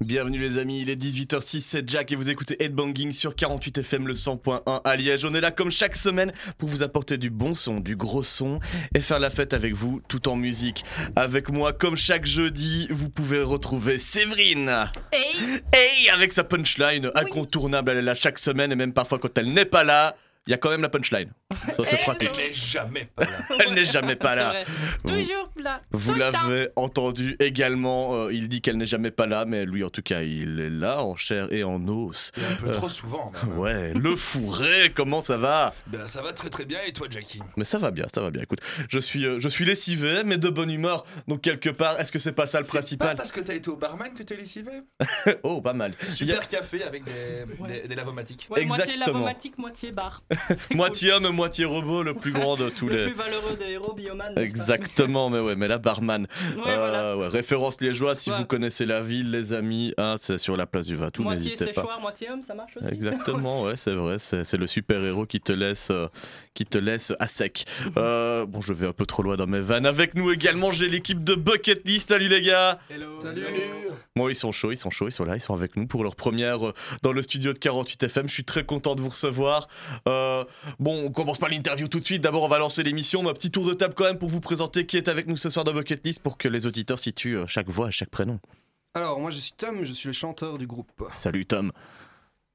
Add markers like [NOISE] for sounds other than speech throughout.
Bienvenue les amis, il est 18h06, c'est Jack et vous écoutez Headbanging sur 48 FM le 100.1 à Liège. On est là comme chaque semaine pour vous apporter du bon son, du gros son et faire la fête avec vous tout en musique. Avec moi comme chaque jeudi, vous pouvez retrouver Séverine. Hey Hey avec sa punchline incontournable, elle est là chaque semaine et même parfois quand elle n'est pas là, il y a quand même la punchline. Ça c'est Hello. pratique. [LAUGHS] Elle n'est jamais pas là. Elle n'est jamais pas là. Toujours là. Vous l'avez entendu également, euh, il dit qu'elle n'est jamais pas là, mais lui en tout cas il est là en chair et en os. Un peu trop souvent. même. Ouais, [LAUGHS] le fourré, comment ça va? Ben, ça va très très bien et toi Jackie? Mais ça va bien, ça va bien. Écoute, je suis, euh, je suis lessivé, mais de bonne humeur. Donc quelque part, est-ce que c'est pas ça le C'est pas principal parce que t'as été au barman que t'es lessivé? [LAUGHS] Oh, pas mal. Y a Super café avec des, Ouais. des, des lavomatiques. Ouais, moitié Exactement. lavomatique, moitié bar. Moitié homme, moitié robot, le plus grand de [LAUGHS] tous cool. Le les. plus valeureux des héros bioman. Exactement, mais ouais, mais la barman. Ouais, Euh, voilà. ouais, référence liégeoise, si Ouais. vous connaissez la ville, les amis, hein, c'est sur la place du Vatou, Moitié n'hésitez pas. séchoir, moitié homme, ça marche aussi. Exactement, [LAUGHS] ouais, c'est vrai, c'est c'est le super-héros qui te laisse euh, qui te laisse à sec. [LAUGHS] Euh, bon, je vais un peu trop loin dans mes vannes. Avec nous également, j'ai l'équipe de Bucket List. Salut les gars Hello. Bon, ils sont chauds, ils sont chauds, ils sont là, ils sont avec nous pour leur première euh, dans le studio de 48 FM. Je suis très content de vous recevoir. Euh, bon, on commence pas l'interview tout de suite. D'abord, on va lancer l'émission. Mais un petit tour de table quand même pour vous présenter qui est avec nous ce soir dans Bucket List pour que les auditeurs situent euh, chaque voix et chaque prénom. Alors, moi je suis Tom, je suis le chanteur du groupe. Salut Tom,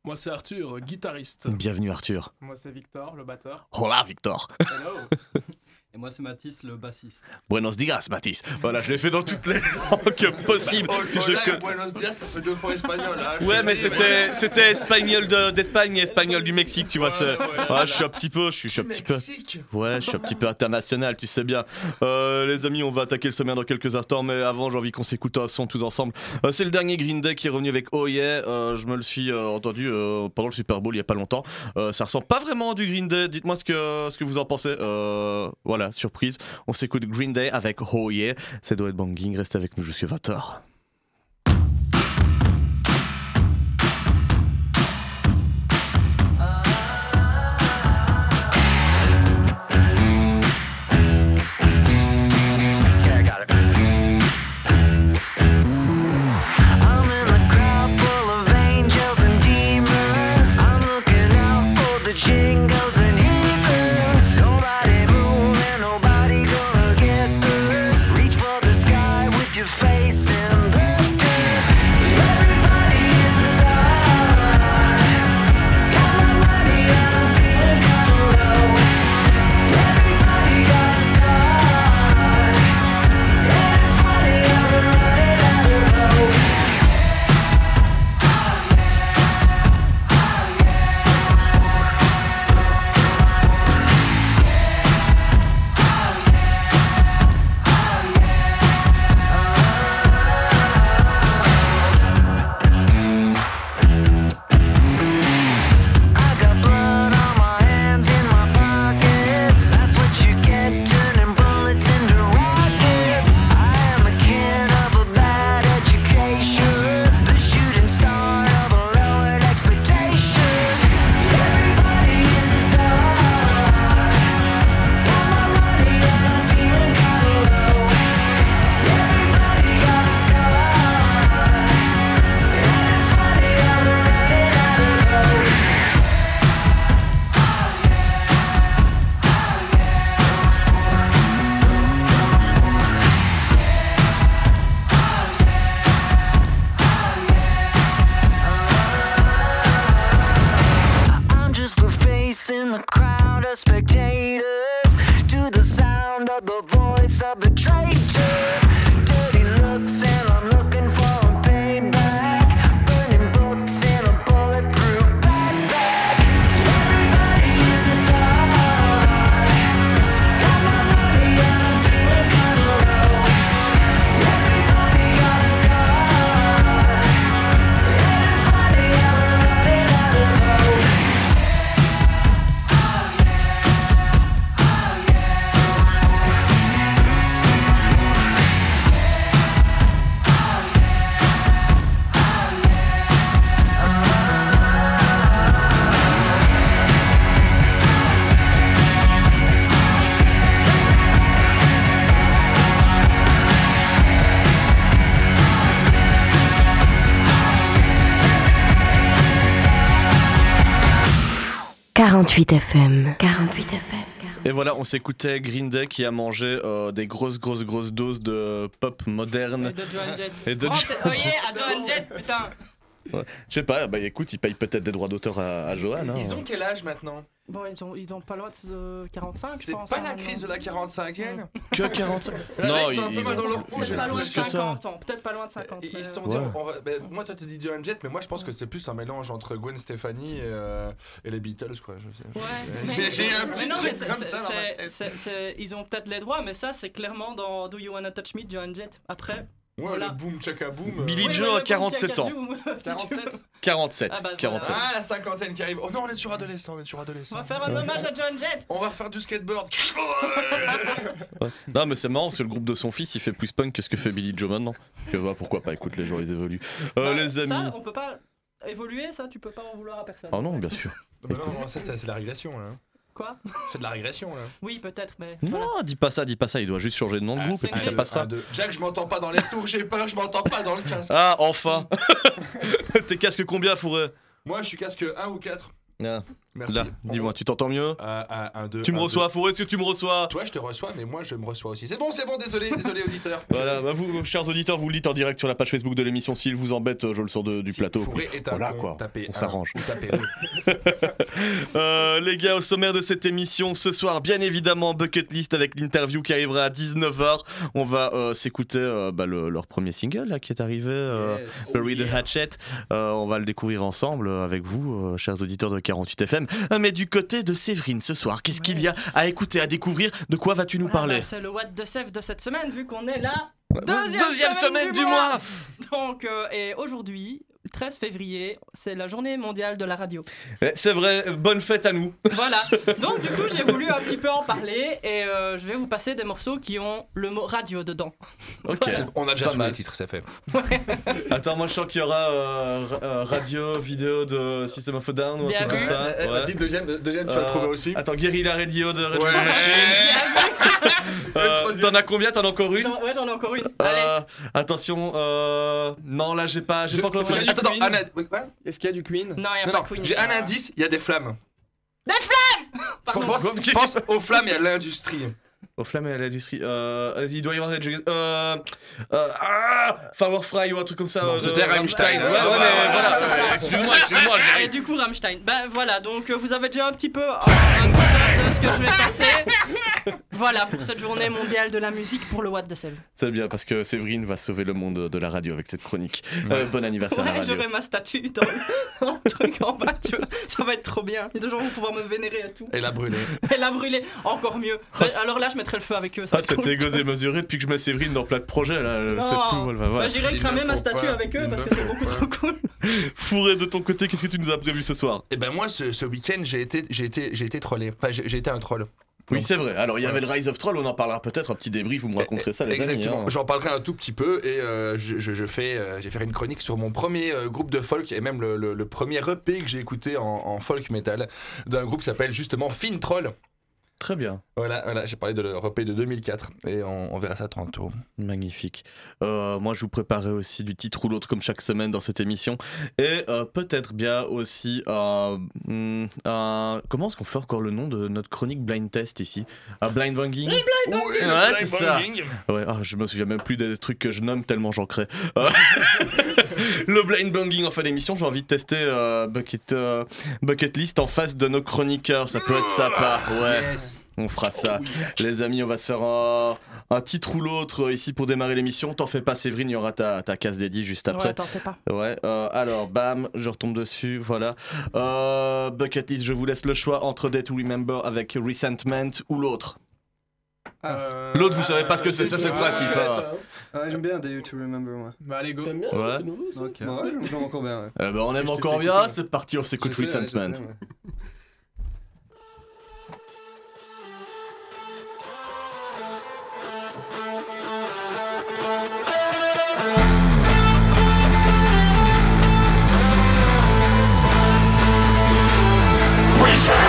Moi c'est Arthur, guitariste. bienvenue Arthur. Moi c'est Victor, le batteur. Hola Victor. Hello. [LAUGHS] Et moi c'est Mathis, le bassiste. Buenos dias, Mathis. Voilà, je l'ai fait dans toutes les langues possibles. Je Hola que- et Buenos dias, ça fait deux fois espagnol. Hein, Ouais, mais c'était c'était espagnol de- d'Espagne et espagnol du Mexique, tu vois. Ouais, c'est- ouais, Ouais, voilà. je suis un petit peu, je suis, je suis un petit peu. Mexique. Ouais, je suis un petit peu international, tu sais bien. Euh, les amis, on va attaquer le sommaire dans quelques instants, mais avant, j'ai envie qu'on s'écoute un son tous ensemble. Euh, c'est le dernier Green Day qui est revenu avec Oh Yeah. Euh, je me le suis euh, entendu euh, pendant le Super Bowl il y a pas longtemps. Euh, ça ressemble pas vraiment à du Green Day. Dites-moi ce que, ce que vous en pensez. Euh, surprise. On s'écoute Green Day avec Oh Yeah. C'est Doit Banging. Restez avec nous jusqu'à 20h. 48 FM. 48 FM. Et voilà, on s'écoutait Green Day qui a mangé euh, des grosses, grosses, grosses doses de pop moderne. Et de Joan Jett. Et de Oh, oh yeah, à Joan Jett, putain. Je sais pas, bah écoute, ils payent peut-être des droits d'auteur à, à Johan. hein. Ils ont quel âge maintenant? Bon, ils ont, ils ont pas loin de 45, je C'est pense. pas hein, la crise de la 45e Que 45 Là, Non, ils sont un peu ils mal dans leur Peut-être pas loin de plus que ça. 50 ans. Peut-être pas loin de 50. Ils mais, se sont euh, dit, Ouais. on va- ben, moi toi tu dis Joan Jett, mais moi je pense que c'est plus un mélange entre Gwen Stefani et, euh, et les Beatles quoi. Je sais. Ouais, Mais j'ai un mais non, mais c'est- comme ça dans ma c'est- tête. c'est- c'est- ils ont peut-être les droits, mais ça, c'est clairement dans Do You Wanna Touch Me, Joan Jett. Après. Ouais, Voilà. le boom chaka boom. euh, Billy Oui, Joe ouais, a ouais, 47 bon, ans. Kiakajoum, si tu veux. 47 47. Ah bah, voilà. 47. Ah la cinquantaine qui arrive. Oh non on est sur adolescent, on est sur On adolescent. va faire un hommage à Joan Jett. On va faire du skateboard. [LAUGHS] Ouais. Non, mais c'est marrant parce que le groupe de son fils il fait plus punk que ce que fait Billy Joe maintenant. Que, bah, pourquoi pas, écoute, les gens ils évoluent. Euh, Bah, les amis. Ça, on peut pas évoluer, ça, tu peux pas en vouloir à personne. Oh non, bien sûr. Mais non, non, ça c'est c'est la régression là. Quoi C'est de la régression là. Oui, peut-être, mais. Non, dis pas ça, dis pas ça, il doit juste changer de nom de Ah, groupe et puis ça passera. Jack, je m'entends pas dans les retours, j'ai peur, je m'entends pas dans le casque. Ah, enfin [LAUGHS] T'es casque combien, Fourré Moi je suis casque 1 ou 4. Ah, Merci. Là, dis-moi, tu t'entends mieux Euh, un, un, deux, Tu me un, reçois, deux. Fourré, est-ce que tu me reçois? Toi je te reçois, mais moi je me reçois aussi. C'est bon, c'est bon, désolé, désolé auditeur. [LAUGHS] Voilà, bah vous, chers auditeurs, vous le dites en direct sur la page Facebook de l'émission. S'il vous embête, je le sors de- du Si plateau. Fourré est un Voilà, con, quoi, on s'arrange. [LAUGHS] Euh, les gars, au sommaire de cette émission, ce soir, bien évidemment, Bucket List avec l'interview qui arrivera à 19h. On va euh, s'écouter euh, bah, le- leur premier single là, qui est arrivé, euh, Bury the Hatchet. On va le découvrir ensemble avec vous, chers auditeurs de 48 FM. Euh, Mais du côté de Séverine, ce soir, qu'est-ce qu'il y a à écouter, à découvrir De quoi vas-tu nous Ah, parler bah, c'est le What the Sef de cette semaine, vu qu'on est là. Deuxième, semaine, du mois, Donc, euh, et aujourd'hui, 13 février, c'est la journée mondiale de la radio. Eh, C'est vrai, bonne fête à nous. Voilà. Donc, du coup, j'ai voulu un petit peu en parler et euh, je vais vous passer des morceaux qui ont le mot radio dedans. Ok. On a déjà tous mal. les titres, ça fait. Attends, moi je sens qu'il y aura euh, euh, radio, vidéo de System of a Down ou un truc comme ça. Ouais. Vas-y, deuxième, deuxième tu vas le trouver aussi. Attends, Guerrilla Radio de Red Ouais. Bull Machine. Euh, T'en as combien? T'en as encore une? Ouais, j'en ai encore une. Allez. Euh, Attention, euh, non là j'ai pas, j'ai pas encore. Attends, attends, quoi? Est-ce qu'il y a du Queen? Non, il n'y a Non, pas non, Queen. j'ai un indice, il y a des flammes. [LAUGHS] Pardon. Pense, Qu'est-ce pense aux flammes et à l'industrie. Aux flammes et à l'industrie. Euh, il doit y avoir des jeux- euh, euh, ah, Firefly ou un truc comme ça. Non, euh, de c'était Rammstein. Ouais, Ouais, ouais, ouais, mais ouais, voilà. c'est ça. Excuse-moi, excuse-moi, Et j'arrive. du coup, Rammstein. Ben voilà, donc vous avez déjà un petit peu un teaser de ce que je vais passer. [LAUGHS] voilà, pour cette journée mondiale de la musique pour le What the Save. C'est bien parce que Séverine va sauver le monde de la radio avec cette chronique. Euh, bon anniversaire à la Ouais, radio. j'aurai ma statue dans, le [LAUGHS] truc en bas, tu vois. Ça va être trop bien. Les deux gens vont pouvoir me vénérer et tout. Et la brûler. [LAUGHS] Et la brûler, encore mieux. Ah, c'est- alors là, je mettrai le feu avec eux. Ça Ah, cet cool. égo démesuré depuis que je mets Séverine dans plein de projets là. Non. C'est cool, voilà, voilà. Bah, J'irai cramer ma statue pas, avec eux parce que c'est beaucoup pas. trop cool. Fourré de ton côté, qu'est-ce que tu nous as prévu ce soir? Et ben moi, ce, ce week-end, j'ai été, j'ai été, j'ai été trollé. Enfin, j'ai j'ai un troll. Oui, c'est vrai. Alors, il y avait le Rise of Troll, on en parlera peut-être, un petit débrief, vous me raconterez ça, les Exactement. hein. J'en parlerai un tout petit peu et euh, je, je- je fais, euh, j'ai fait une chronique sur mon premier euh, groupe de folk et même le, le- le premier EP que j'ai écouté en, en folk metal d'un groupe qui s'appelle justement Fin Troll. Très bien, Voilà, voilà j'ai parlé de leur EP de 2004 et on, on verra ça tantôt. magnifique. Euh, moi, je vous préparais aussi du titre ou l'autre, comme chaque semaine dans cette émission. Et euh, peut-être bien aussi un. hmm, comment est-ce qu'on fait encore le nom de notre chronique blind test ici? Un blind banging Oui, Ouais, c'est ça. Ouais, ah, je me souviens même plus des trucs que je nomme tellement j'en crée. Euh, [LAUGHS] le blind banging en fin d'émission, j'ai envie de tester euh, bucket, euh, bucket list en face de nos chroniqueurs. Ça peut être sympa, ouais. On fera ça. Les amis, on va se faire un, un titre ou l'autre euh, ici pour démarrer l'émission. T'en fais pas, Séverine, il y aura ta, ta case dédiée juste après. Ouais, t'en fais pas. Ouais, euh, alors, bam, je retombe dessus, voilà. Euh, bucket list, je vous laisse le choix entre Day to Remember avec Resentment ou l'autre. L'autre, vous savez pas ce que c'est, ça, c'est le principe, hein. Ah, j'aime bien Day to Remember, moi. Bah allez go. Euh, T'aimes bien Ouais. C'est nouveau ça Ouais, j'aime j'aime encore bien, ouais. Eh ben, on aime encore bien, c'est parti, on s'écoute Resentment. Sais,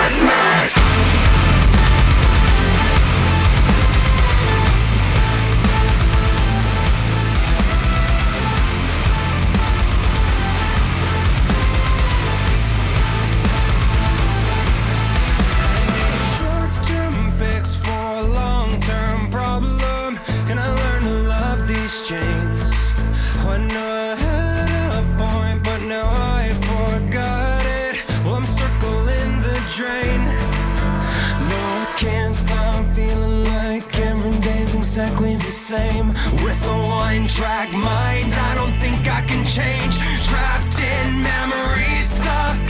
the same with a one track mind. I don't think I can change. Trapped in memories, stuck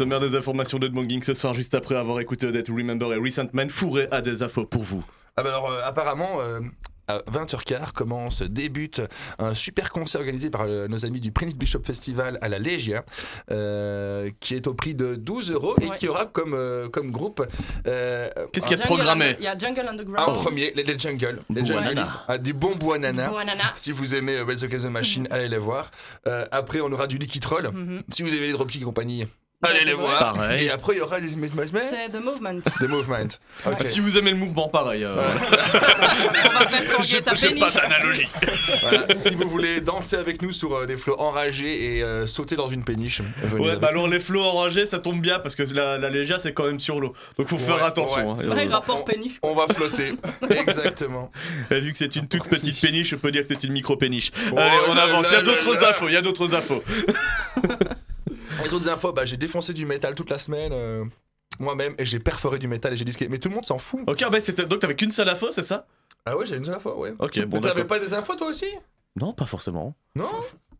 sommaire des informations d'Edmonging ce soir, juste après avoir écouté Odette Remember et Recent Man, Fourré a des infos pour vous. Ah bah alors euh, apparemment euh, à 20h15 commence, débute un super concert organisé par euh, nos amis du Prince Bishop Festival à la Légia, euh, qui est au prix de 12 euros et Ouais. qui aura comme, euh, comme groupe euh, Qu'est-ce qu'il y a de Jungle programmé Il y a Jungle un Underground. premier, les, les Jungle, les. Junglistes, ah, du bon. Buonana. Si vous aimez Wells the Machine, allez les voir. Euh, après, on aura du Liquid Troll. Mhm. Si vous aimez les Dropkick et compagnie, allez les voir. Pareil. Et après, il y aura des, C'est The Movement. [LAUGHS] des Movement. Ok. Ah, Si vous aimez le mouvement, pareil. euh, [LAUGHS] On va faire tanguer J'ai ta j'ai péniche. pas d'analogie. [LAUGHS] Voilà, si vous voulez danser avec nous sur euh, des flots enragés et euh, sauter dans une péniche, venez Ouais, avec bah alors les flots enragés, ça tombe bien parce que la, la Légia c'est quand même sur l'eau. Donc faut faire Ouais, attention. hein. Vrai Euh, rapport péniche. On va flotter. Exactement. Et vu que c'est une toute petite péniche, je peux dire que c'est une micro-péniche. Oh Allez, on là avance. Il y là a d'autres là. infos, il y a d'autres infos. Les autres infos, bah, j'ai défoncé du métal toute la semaine. euh, moi-même et j'ai perforé du métal et j'ai disqué. Mais tout le monde s'en fout. Ok, bah c'était donc t'avais qu'une seule info, c'est ça? Ah ouais, j'ai une seule info, ouais. Ok, bon Mais t'avais pas des infos toi aussi? Non, pas forcément. Non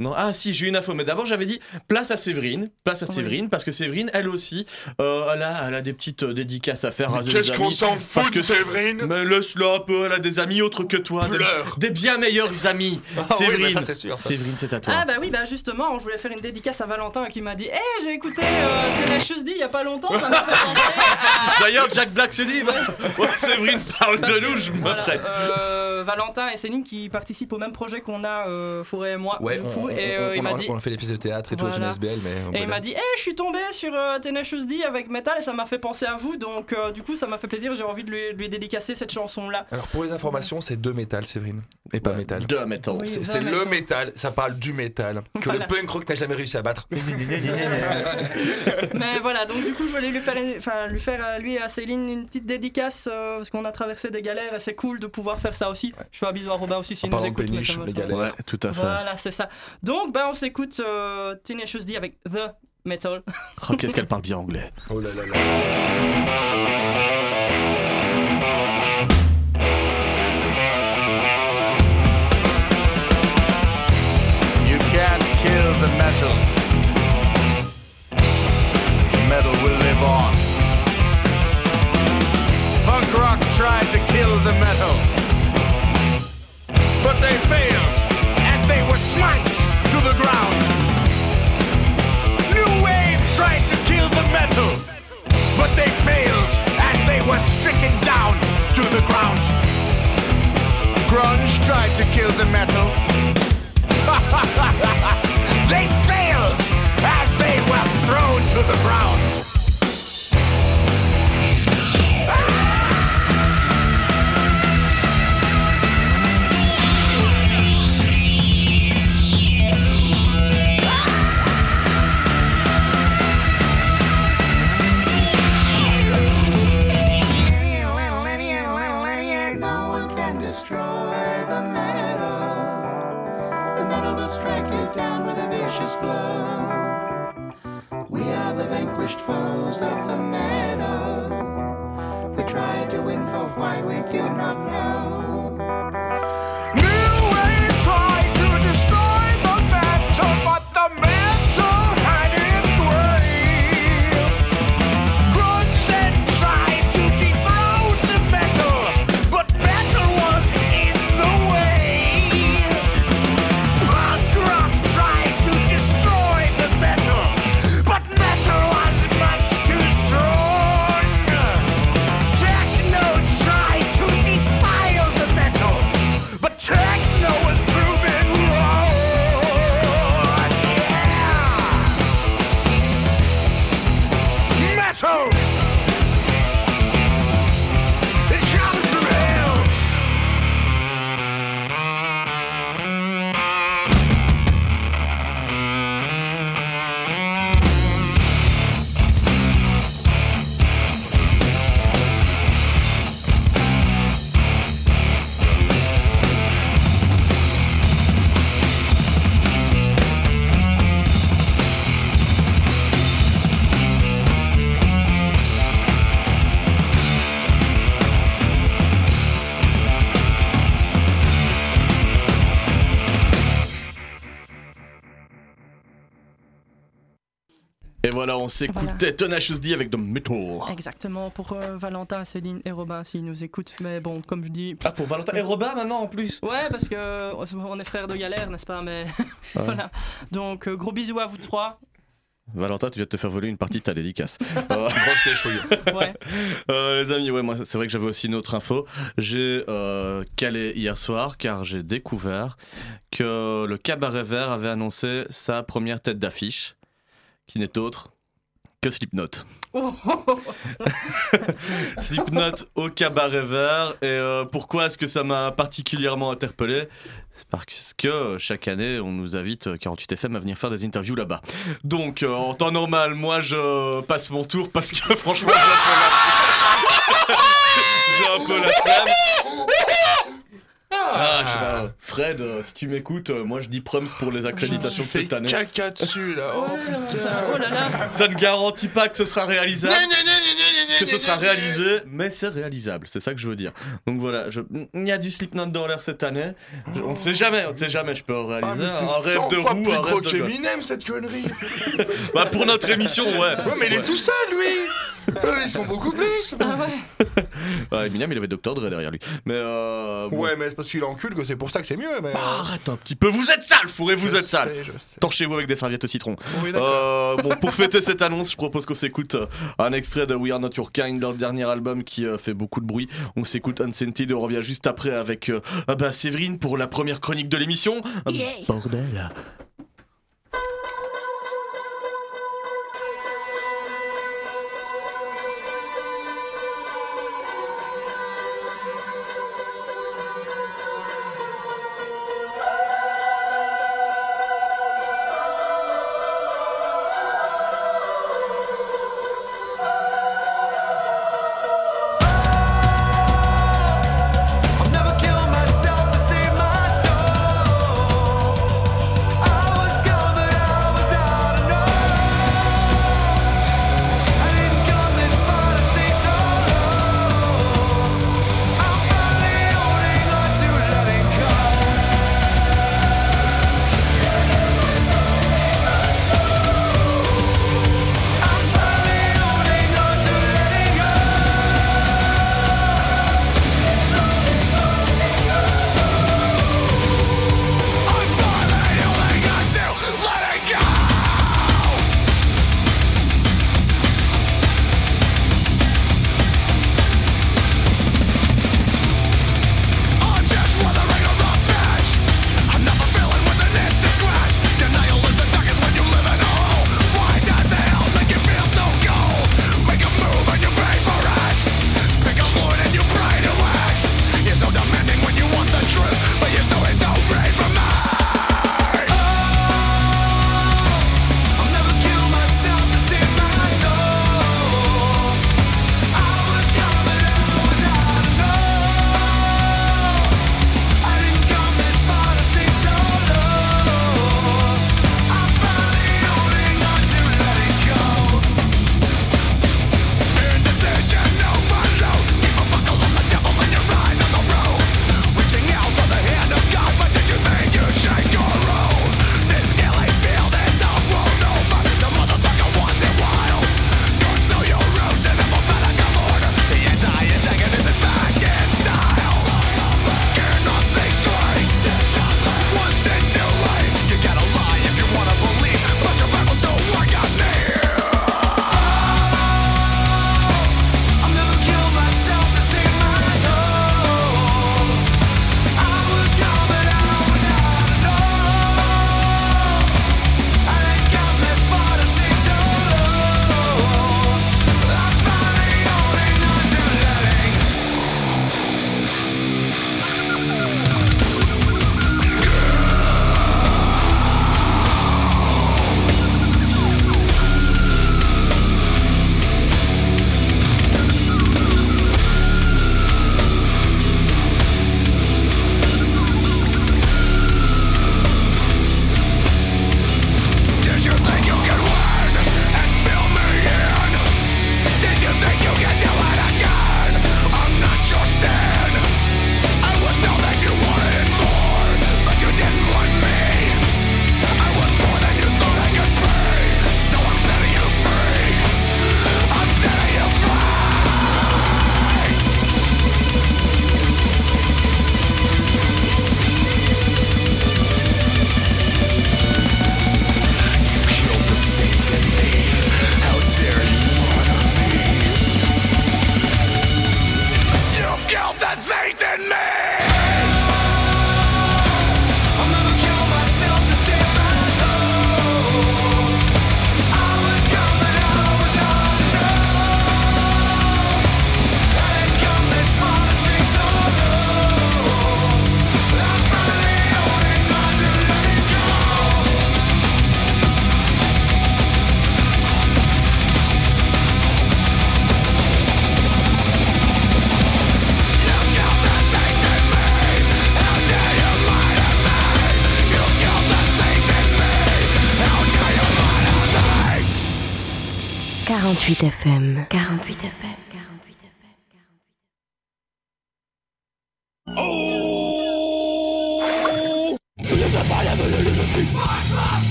Non, ah si, j'ai une info, mais d'abord j'avais dit place à Séverine, place à Oui. Séverine, parce que Séverine, elle aussi, euh, elle, a, elle a des petites euh, dédicaces à faire à des Qu'est-ce amis. qu'on s'en fout que- de Séverine Mais laisse-la un peu, elle a des amis autres que toi, des, Pleure des bien meilleurs amis. Ah oui, Séverine, mais ça c'est sûr. Séverine, c'est à toi. Ah bah oui, bah justement, je voulais faire une dédicace à Valentin qui m'a dit Hé, j'ai écouté euh, Tenacious D il y a pas longtemps, ça me fait penser à... D'ailleurs, Jack Black se dit, bah, ouais, Séverine parle de nous, je me Voilà, prête. euh, Valentin et Céline qui participent au même projet qu'on a, euh, Forêt et moi, Ouais, du on, coup. on- et on- euh, il on m'a a- dit. on a fait des pièces de théâtre et tout Voilà. dans une SBL, mais. Et il m'a dit, Eh, je suis tombé sur euh, Tenacious D avec Metal et ça m'a fait penser à vous, donc euh, du coup ça m'a fait plaisir, j'ai envie de lui, dédicacer cette chanson-là. Alors pour les informations, c'est deux métal, Séverine, et pas métal. De metal. Oui. C'est le metal. métal, ça parle du métal, [LAUGHS] que Voilà. le punk rock n'a jamais réussi à battre. [LAUGHS] Mais voilà, donc du coup je voulais lui faire, enfin, lui faire à lui et à Céline une petite dédicace euh, parce qu'on a traversé des galères et c'est cool de pouvoir faire ça aussi. Je fais un bisou à Robin aussi s'il En nous écoute. péniche, les galères. Ouais, tout à fait. Voilà, c'est ça. Donc ben on s'écoute euh, Tenacious D avec The Metal. [LAUGHS] Oh, Qu'est-ce qu'elle parle bien anglais. Oh là là là. You can't kill the metal. Metal will live on. Punk rock tried to kill the metal. They failed as they were smite to the ground. New wave tried to kill the metal. But they failed as they were stricken down to the ground. Grunge tried to kill the metal. [LAUGHS] they failed as they were thrown to the ground. We are the vanquished foes of the metal. We try to win for why we do not know. Voilà, on s'écoutait Tenacious D avec The Metal. Exactement pour euh, Valentin, Céline et Robin s'ils nous écoutent. Mais bon, comme je dis. Ah, pour Valentin et Robin maintenant en plus Ouais, parce que euh, on est frères de galère, n'est-ce pas Mais [LAUGHS] voilà. Donc euh, gros bisous à vous trois. Valentin, tu viens de te faire voler une partie de ta dédicace. [LAUGHS] Euh, Grosse déchouille. Ouais. [LAUGHS] Euh, les amis, ouais, moi, c'est vrai que j'avais aussi une autre info. J'ai euh, calé hier soir car j'ai découvert que le Cabaret Vert avait annoncé sa première tête d'affiche, qui n'est autre que Slipknot. Oh. [LAUGHS] Slipknot au Cabaret Vert. Et euh, pourquoi est-ce que ça m'a particulièrement interpellé? C'est parce que euh, chaque année, on nous invite euh, 48FM à venir faire des interviews là-bas. Donc, euh, en temps normal, moi, je passe mon tour parce que [LAUGHS] franchement, j'ai un peu la- [LAUGHS] j'ai un peu la flemme. Ah, je sais pas, Fred, euh, si tu m'écoutes, euh, moi je dis proms pour les accréditations de cette année. caca dessus là. Oh, Ça- oh là là. Ça ne garantit pas que ce sera réalisable. que ce sera réalisé, mais c'est réalisable, c'est ça que je veux dire. Donc voilà, je- il y a du Slipknot dans l'air cette année. Je- on ne sait jamais, on ne sait jamais, je peux Ah, réaliser mais un rêve 100 de fois roue, plus un gros rêve de gosse. qu'Eminem cette connerie. [LAUGHS] Bah pour notre émission, ouais. Ouais, mais il est tout seul lui. Ils sont beaucoup plus. Ah ouais. [LAUGHS] Ah, Eminem, il avait Docteur Dre derrière lui. Mais euh, Ouais, mais c'est parce qu'il encule que c'est pour ça que c'est mieux. Mais... Bah, euh. Arrête un petit peu, vous êtes sale, fourré, vous êtes sais, sale. Torchez-vous avec des serviettes au citron. Oui, Euh, bon, pour fêter cette annonce, je propose qu'on s'écoute euh, un extrait de We Are Not Your Kind, leur dernier album qui euh, fait beaucoup de bruit. On s'écoute Unscented et on revient juste après avec ah bah, Séverine pour la première chronique de l'émission. Bordel.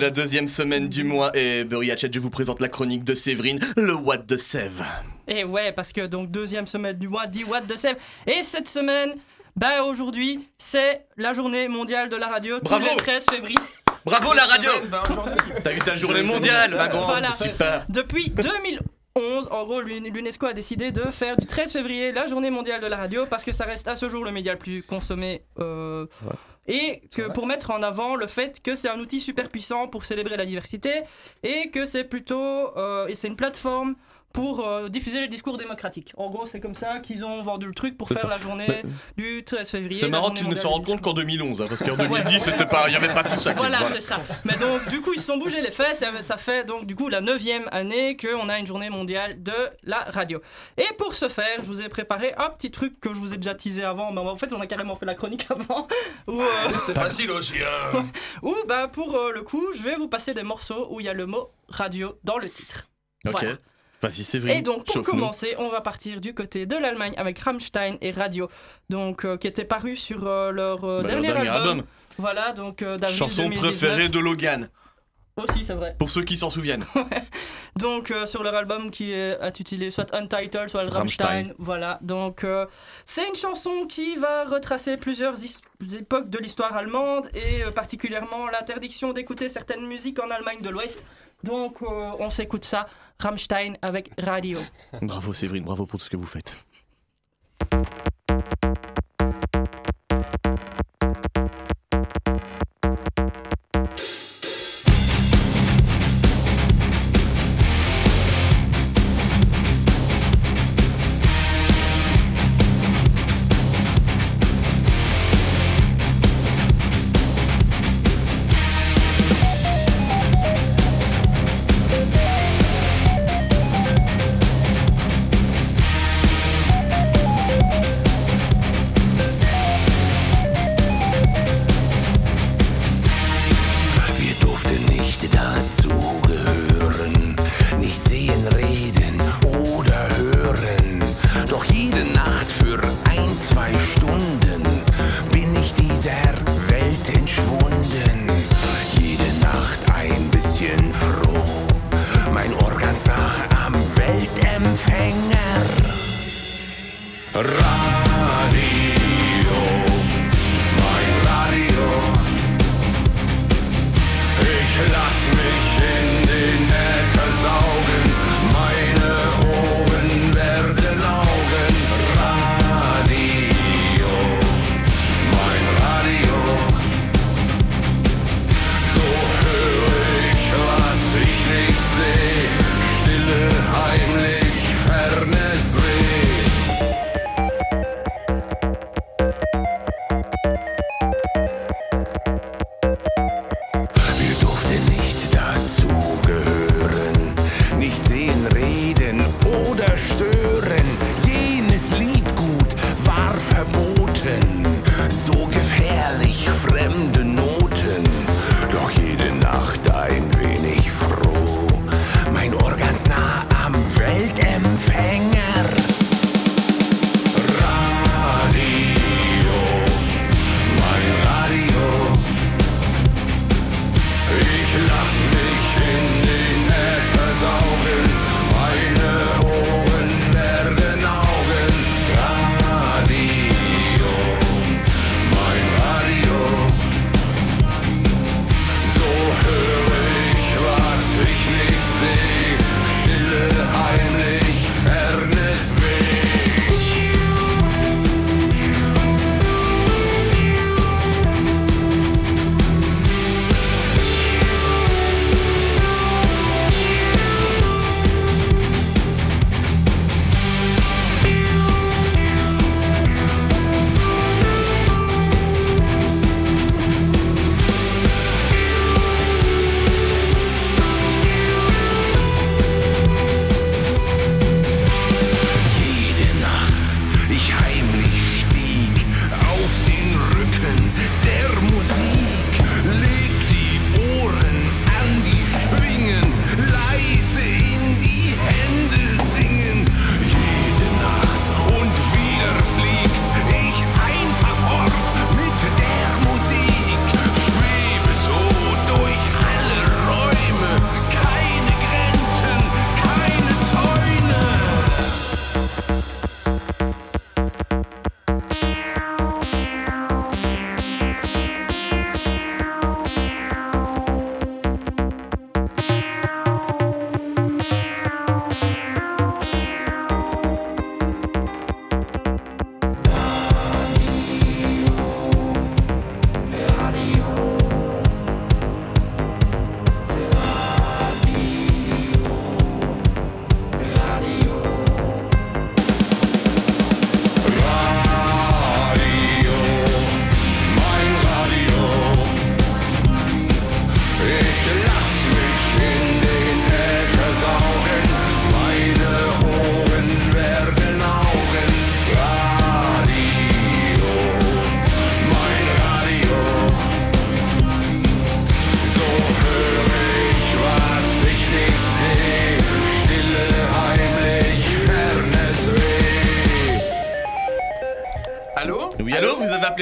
On est la deuxième semaine du mois et Burry Hatchet, je vous présente la chronique de Séverine, le Watt de Sèvres. Et ouais, parce que donc deuxième semaine du mois, 10 watts de sève. Et cette semaine, bah aujourd'hui, c'est la journée mondiale de la radio. tous Bravo les 13 février. Bravo la radio Ben, aujourd'hui. T'as eu ta journée mondiale, ma grande, Voilà. c'est super. Depuis 2011, en gros, l'U- l'UNESCO a décidé de faire du 13 février la journée mondiale de la radio parce que ça reste à ce jour le média le plus consommé. euh, Et que pour mettre en avant le fait que c'est un outil super puissant pour célébrer la diversité et que c'est plutôt euh, et c'est une plateforme pour euh, diffuser les discours démocratiques. En gros, c'est comme ça qu'ils ont vendu le truc pour faire ça. la journée Mais- du 13 février. C'est marrant qu'ils ne du rendent compte qu'en 2011, hein, parce qu'en [LAUGHS] 2010, c'était pas, il y avait pas tout ça. qui- Voilà, c'est ça. Mais donc, du coup, ils se sont bougés les fesses. et Ça fait donc, du coup, la neuvième année qu'on a une journée mondiale de la radio. Et pour ce faire, je vous ai préparé un petit truc que je vous ai déjà teasé avant. Mais en fait, on a carrément fait la chronique [LAUGHS] avant. Où, euh, C'est facile aussi. hein. [LAUGHS] où, bah, pour euh, le coup, je vais vous passer des morceaux où il y a le mot radio dans le titre. Ok. Voilà. Vas-y, Séverine. Et donc, pour commencer, on va partir du côté de l'Allemagne avec Rammstein et Radio, donc euh, qui était paru sur euh, leur, euh, Bah, leur dernier, album. album. Voilà, donc euh, d'avril Chanson 2019. préférée de Logan, Aussi, c'est vrai. pour ceux qui s'en souviennent. [LAUGHS] Donc euh, sur leur album qui est intitulé soit Untitled, soit le Rammstein. Rammstein. Voilà, donc euh, c'est une chanson qui va retracer plusieurs époques de l'histoire allemande et euh, particulièrement l'interdiction d'écouter certaines musiques en Allemagne de l'Ouest. Donc euh, on s'écoute ça, Rammstein avec Radio. Bravo Séverine, bravo pour tout ce que vous faites.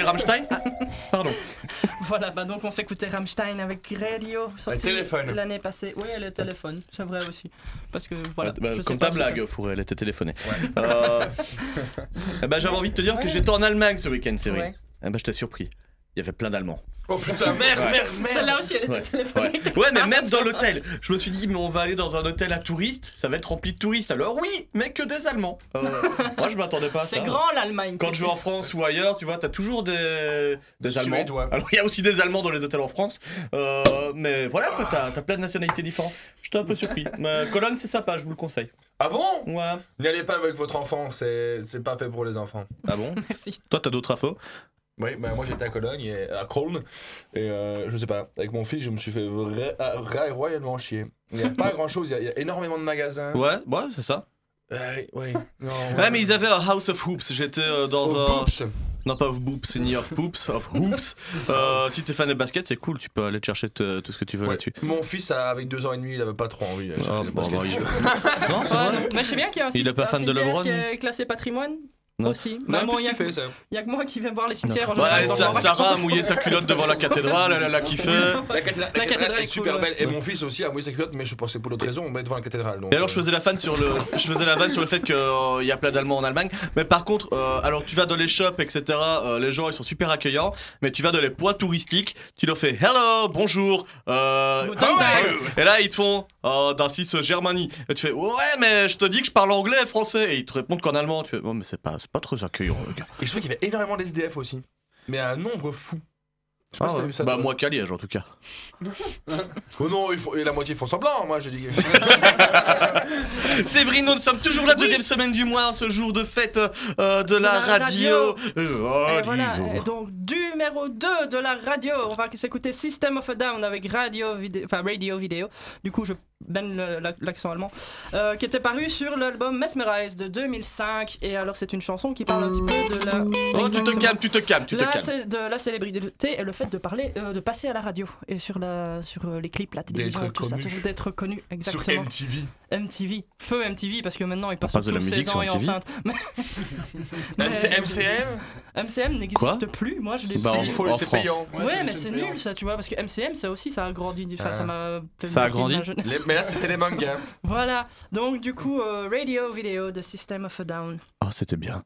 Rammstein? Ah, [LAUGHS] Pardon. Voilà, bah donc on s'écoutait Rammstein avec Radio, sorti téléphone. l'année passée. Oui, le téléphone, c'est vrai aussi. Parce que voilà. Bah, je sais comme pas ta blague, Fourré, elle était téléphonée. Euh, eh ben, J'avais envie de te dire que Ouais. j'étais en Allemagne ce week-end, c'est vrai. Ouais. Eh ben, je t'ai surpris. Il y avait plein d'Allemands. Oh putain, merde, merde, merde. Celle-là aussi, elle était Ouais. Ouais. ouais, mais même dans l'hôtel, je me suis dit, mais on va aller dans un hôtel à touristes, ça va être rempli de touristes. Alors oui, mais que des Allemands. Euh, [LAUGHS] moi, je m'attendais pas à ça. C'est grand l'Allemagne. Quand je vais en France ou ailleurs, tu vois, t'as toujours des, des Allemands. Suédois. Alors il y a aussi des Allemands dans les hôtels en France, Euh, mais voilà, quoi, t'as as plein de nationalités différentes. J'étais un peu surpris. [LAUGHS] Mais Cologne, c'est sympa, je vous le conseille. Ah bon? Ouais. N'y allez pas avec votre enfant, c'est c'est pas fait pour les enfants. Ah bon? [LAUGHS] Merci. Toi, t'as d'autres infos? Oui, bah moi j'étais à Cologne, et, à Köln, et euh, je sais pas, avec mon fils, je me suis fait ra- royalement chier. Il n'y a pas [LAUGHS] grand chose, il y a- il y, a énormément de magasins. Ouais, ouais, c'est ça. Ouais, ouais. Non, Ouais, mais ils avaient un House of Hoops. J'étais euh, dans Oh, un. Boops. Non, pas of Boops, ni of Poops, of Hoops. [LAUGHS] Euh, si t'es fan de basket, c'est cool, tu peux aller te chercher te- tout ce que tu veux Ouais. là-dessus. Mon fils, a- avec deux ans et demi, il avait pas trop envie. d'aller Ah, chercher le bon, basket. bah, il- [LAUGHS] Non, c'est Ouais, vrai. non, mais je sais bien qu'il y a un Il est cimetière- pas fan un de cimetière LeBron qui est classé patrimoine Non. aussi. Non, Bah, il y a que- ça il y a que moi qui vais voir les cimetières. Ouais, leurs Sarah a mouillé sa culotte devant la [LAUGHS] cathédrale, elle, a kiffé. La cathédrale, la La cathédrale est est super cool, belle, ouais. et mon fils aussi a mouillé sa culotte, mais je pensais pour d'autres raisons, on met devant la cathédrale. Donc, Et alors je euh, faisais la fan sur le, je faisais la vanne sur le fait qu'il y a plein d'Allemands en Allemagne. Mais par contre, euh, alors tu vas dans les shops, etc. euh, les gens ils sont super accueillants. Mais tu vas dans les points touristiques, tu leur fais hello, bonjour. Euh, Et là ils te font euh, d'un 6 Germanie. Et tu fais ouais mais je te dis que je parle anglais, français. Et ils te répondent qu'en allemand. Tu fais bon mais c'est pas, c'est pas très accueillant le gars. Et je trouvais qu'il y avait énormément d'SDF aussi. Mais un nombre fou. Je sais pas Ah si t'as ouais. vu ça. bah toi. moi qu'à Liège en tout cas. [LAUGHS] Oh non, ils font- et la moitié font semblant, moi je dis. [LAUGHS] [LAUGHS] Séverino, nous sommes toujours la deuxième semaine du mois, ce jour de fête euh, de la, la radio. radio. Et voilà, et donc numéro 2 de la radio, on va s'écouter System of a Down avec radio vidéo, enfin radio vidéo, du coup je la- l'accent allemand, euh, qui était paru sur l'album Mesmerize de 2005, et alors c'est une chanson qui parle un petit peu de la... Oh tu te calmes, tu te calmes, tu te calmes. de la célébrité et le fait de parler, euh, de passer à la radio et sur la, sur euh, les clips, la télévision, D'être tout ça, connu. tout- d'être connu, Sur exactement. MTV. MTV, feu MTV parce que maintenant il passe passe de sur la musique 16 ans sur et MTV. enceinte. [LAUGHS] Mais- Mais- MC- MCM MCM Quoi n'existe plus, moi je l'ai Bah, Il faut en c'est France. payant. Ouais, mais c'est nul ça, tu vois, parce que MCM ça aussi ça a grandi, enfin Ah. ça m'a fait Ça a grandi ma jeunesse. Les- Mais là c'était les mangas. [LAUGHS] Voilà, donc du coup, euh, radio vidéo de System of a Down. Oh c'était bien.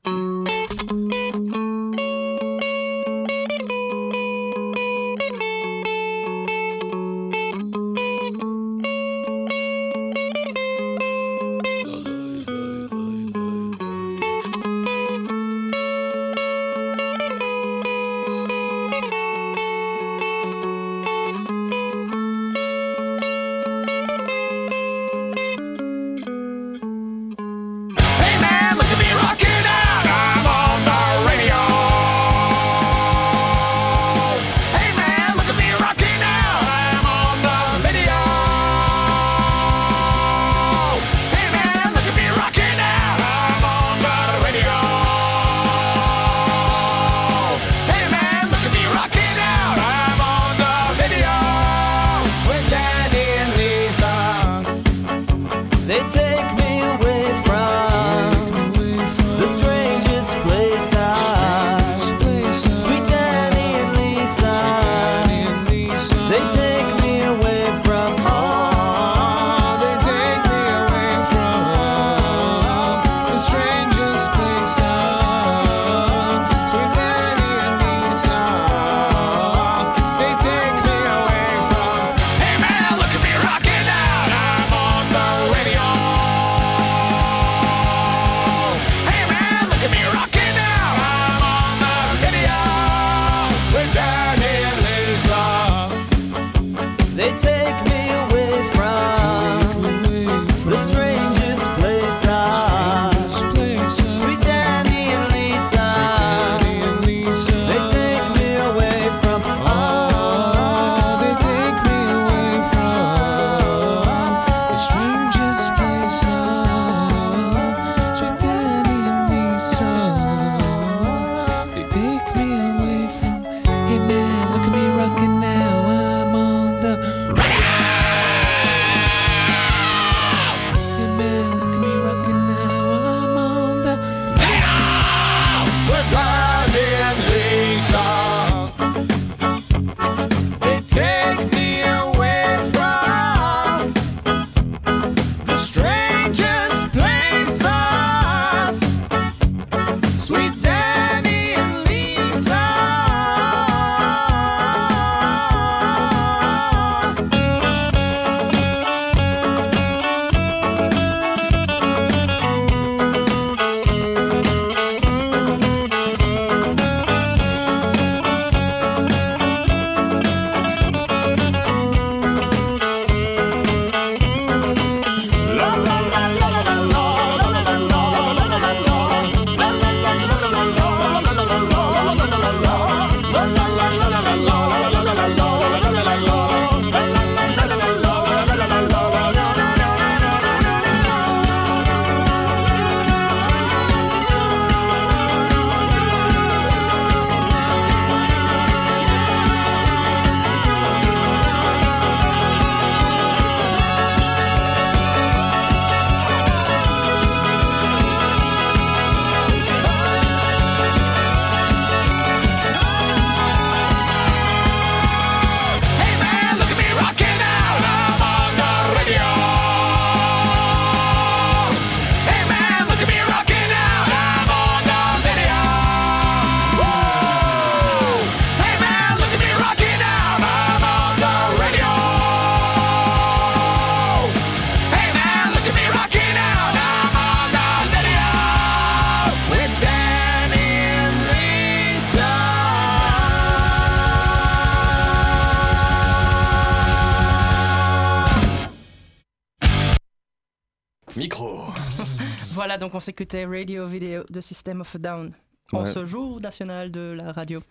S'écoutait Radio Video de System of a Down. En Ouais. ce jour national de la radio.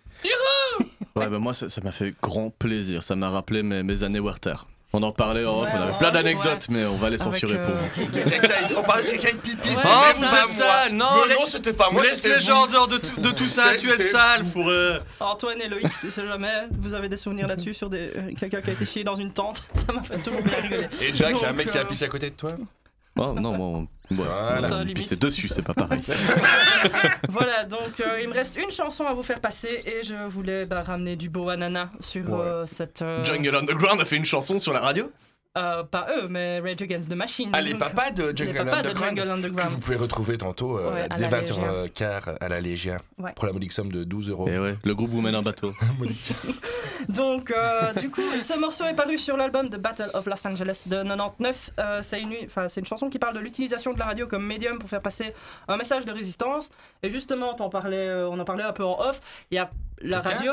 Ouais, bah moi, ça m'a fait grand plaisir. Ça m'a rappelé mes, mes années Werther. On en parlait en off, Ouais, on avait ouais, plein d'anecdotes, mais on va les censurer euh, pour vous. Quelqu'un qui a- On parlait de quelqu'un de pipi. Ah, même vous pas êtes sale, non, Mais non, c'était pas moi. Laisse les gens en dehors de, tout- de tout ça, tu es sale pour eux. Antoine et Loïc, si c'est jamais vous avez des souvenirs là-dessus sur des euh, quelqu'un qui a été chié dans une tente, [LAUGHS] ça m'a fait toujours bien rigoler. Et Jack, il y a un Donc, mec qui a euh, pissé à côté de toi Oh non, moi, on, ouais, Voilà. Ça, limite. pissait dessus, c'est pas pareil. [LAUGHS] Voilà, donc euh, il me reste une chanson à vous faire passer et je voulais bah, ramener du beau ananas sur Ouais. euh, cette. euh, Jungle Underground a fait une chanson sur la radio? Euh, pas eux, mais Rage Against the Machine. Ah, les papas de Jungle papas de Underground. Underground. vous pouvez retrouver tantôt euh, Ouais, à dès la 20h15 à la Légia Ouais. pour la modique somme de 12 euros. Et ouais, le groupe vous mène un bateau. [LAUGHS] [LAUGHS] Donc, euh, du coup, ce morceau est paru sur l'album The Battle of Los Angeles de 99. Euh, c'est une, une chanson qui parle de l'utilisation de la radio comme médium pour faire passer un message de résistance. Et justement, parlais, euh, on en parlait un peu en off. Il y a la radio,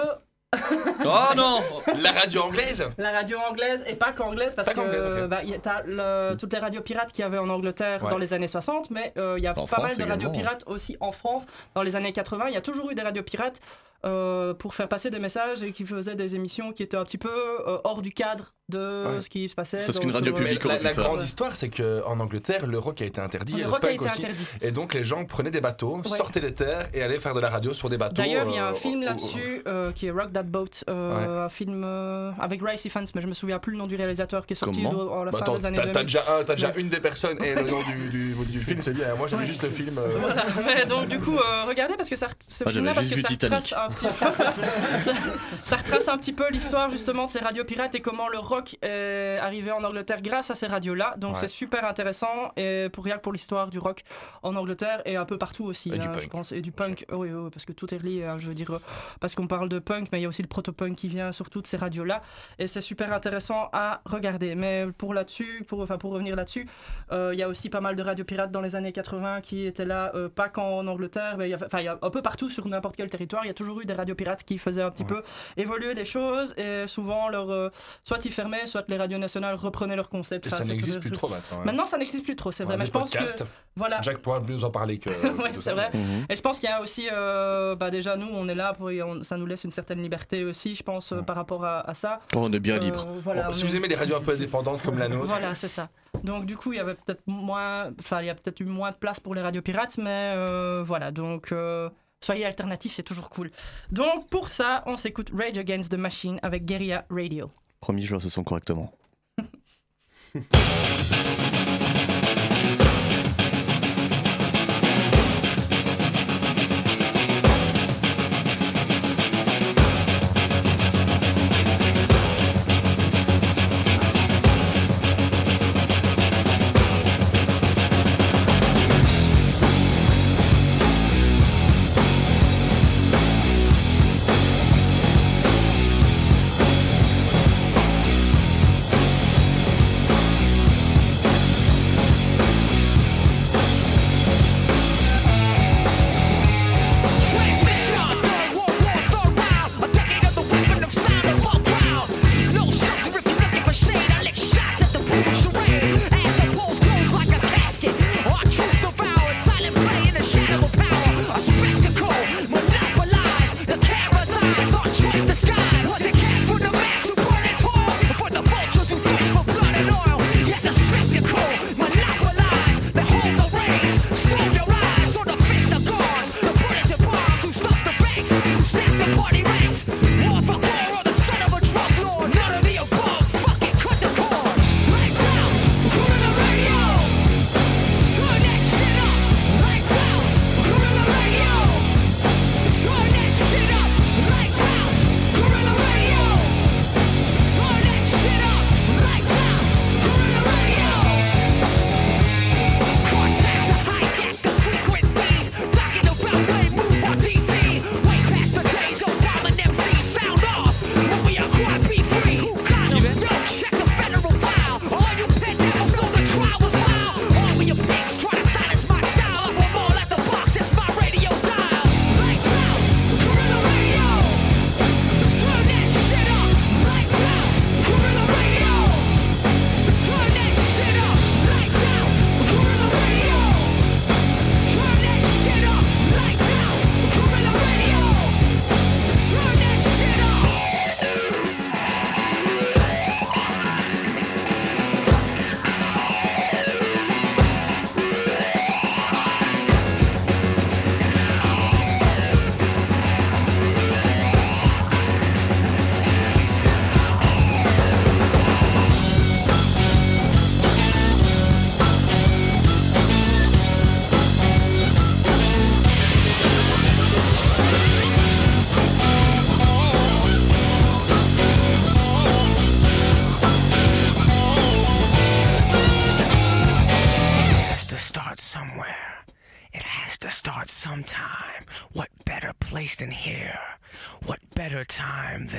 Oh non La radio anglaise la radio anglaise et pas qu'anglaise parce Pas que bah, il y a- t'as le- toutes les radios pirates qu'il y avait en Angleterre Ouais. dans les années 60, mais euh, il y a En pas France mal de radios pirates aussi en France dans les années 80. Il y a toujours eu des radios pirates euh, pour faire passer des messages et qui faisaient des émissions qui étaient un petit peu euh, hors du cadre de Ouais. ce qui se passait. Parce dans- qu'une radio euh, publique la, la grande histoire, c'est qu'en Angleterre, le rock a été interdit, et Le le rock a punk été aussi. interdit. Et donc les gens prenaient des bateaux, Ouais. sortaient des terres et allaient faire de la radio sur des bateaux. D'ailleurs, il y a euh, un film au- au- là-dessus euh, qui est Rock That Boat, euh, un film euh, avec Rice Evans, mais je me souviens plus le nom du réalisateur qui est sorti Comment au- à la Bah, fin attends, des années t'as 2000. t'as déjà, un, t'as déjà Ouais. une des personnes et le nom du, du, du film, c'est bien. Moi j'avais juste le film. euh, Voilà, mais donc du coup, euh, regardez parce que ça, ce Ah, film-là, j'avais parce que juste ça vu retrace un petit peu, [LAUGHS] ça, ça retrace un petit peu l'histoire justement de ces radios pirates et comment le rock est arrivé en Angleterre grâce à ces radios-là. Donc Ouais. c'est super intéressant et pour rien que pour l'histoire du rock en Angleterre et un peu partout aussi, Et hein, punk. je pense, et du punk. Oui, parce que tout est relié. hein, je veux dire, euh, parce qu'on parle de punk, mais il y a aussi le proto-punk qui vient sur toutes ces radios-là et c'est super intéressant à regarder. Mais pour là-dessus, pour enfin pour revenir là-dessus. Euh, Il y a aussi pas mal de radios pirates dans les années 80 qui étaient là, euh, pas qu'en Angleterre, mais il y a, enfin, il y a un peu partout sur n'importe quel territoire. Il y a toujours eu des radios pirates qui faisaient un petit peu évoluer les choses et souvent, leur, euh, soit ils fermaient, soit les radios nationales reprenaient leur concept. et ça n'existe plus trop maintenant. hein. Maintenant, ça n'existe plus trop, c'est vrai. Ouais, mais je pense podcasts. que. Voilà. Jack pourra plus nous en parler que. [LAUGHS] Que c'est ça. vrai. Mhm. Et je pense qu'il y a aussi, euh, bah déjà nous, on est là pour, on- ça nous laisse une certaine liberté aussi, je pense, euh, par rapport à, à ça. Oh, on est bien Euh, libre. voilà, Bon, on si est- vous aimez les radios un peu [LAUGHS] indépendantes comme la nôtre, voilà, c'est ça. Donc du coup, il y avait peut-être moins, enfin, il y a peut-être eu moins de place pour les radios pirates, mais euh, voilà. Donc euh, soyez alternatifs, c'est toujours cool. Donc pour ça, on s'écoute Rage Against the Machine avec Guerilla Radio. Promis, je ce son correctement. [LAUGHS]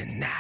now.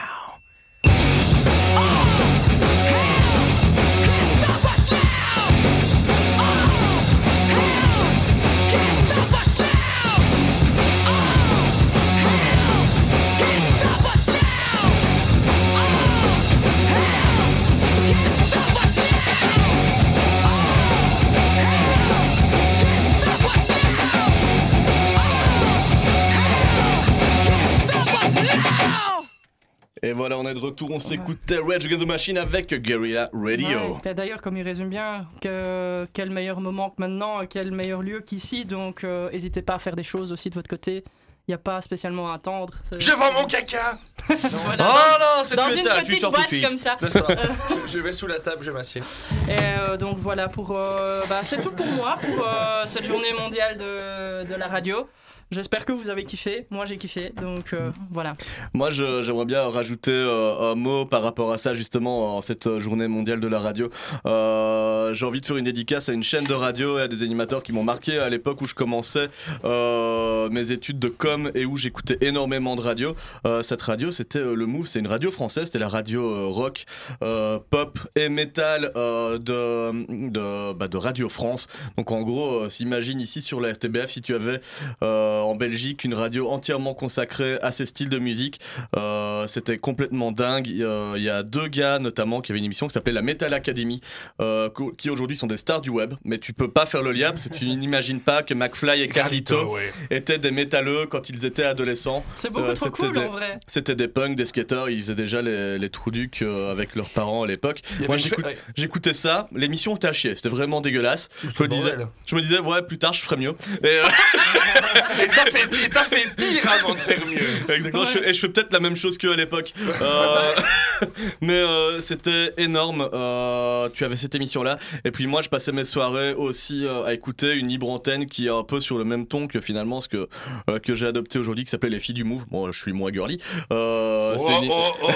On retour, on s'écoutait Rage Against the Machine avec Guerrilla Radio. Ouais, D'ailleurs, comme il résume bien, que, quel meilleur moment que maintenant, quel meilleur lieu qu'ici. Donc, euh, n'hésitez pas à faire des choses aussi de votre côté. Il n'y a pas spécialement à attendre. Je vends mon caca [LAUGHS] Voilà. Oh non, c'est Dans une ça, tu petite sors tout de boîte suite. comme ça. Ça. [LAUGHS] je, je vais sous la table, je m'assieds. Et euh, donc voilà, pour, euh, bah, c'est tout pour moi pour euh, cette journée mondiale de, de la radio. J'espère que vous avez kiffé. Moi, j'ai kiffé. Donc euh, voilà. Moi, j'aimerais bien rajouter euh, un mot par rapport à ça, justement, en cette journée mondiale de la radio. Euh, J'ai envie de faire une dédicace à une chaîne de radio et à des animateurs qui m'ont marqué à l'époque où je commençais mes études de com et où j'écoutais énormément de radio. Cette radio, c'était le Move, c'est une radio française, c'était la radio rock, pop et metal euh, de, de, bah, de Radio France. Donc en gros, s'imagine ici sur la RTBF, si tu avais en Belgique une radio entièrement consacrée à ces styles de musique, euh, c'était complètement dingue. Il y a- il y a deux gars notamment qui avaient une émission qui s'appelait la Metal Academy, euh, qui aujourd'hui sont des stars du web, mais tu peux pas faire le lien parce que tu n'imagines pas que McFly et Carlito ouais. étaient des métalleux quand ils étaient adolescents. C'est beaucoup Euh, trop cool des- en vrai. C'était des punks, des skateurs, ils faisaient déjà les, les trous ducs euh, avec leurs parents à l'époque. Moi j'écoutais ça, l'émission était à chier, c'était vraiment dégueulasse. Je me, le disais, je me disais, ouais, plus tard je ferai mieux. Et, euh, Et [LAUGHS] t'as fait, et t'as fait pire avant de faire mieux. Exactement, je fais- et je fais peut-être la même chose qu'eux à l'époque. Euh, [LAUGHS] mais euh, c'était énorme. Euh, tu avais cette émission-là. Et puis moi, je passais mes soirées aussi euh, à écouter une libre antenne qui est un peu sur le même ton que finalement ce que, euh, que j'ai adopté aujourd'hui, qui s'appelait Les Filles du Move. Bon, je suis moins girly. Euh, Oh, une- oh, oh, oh,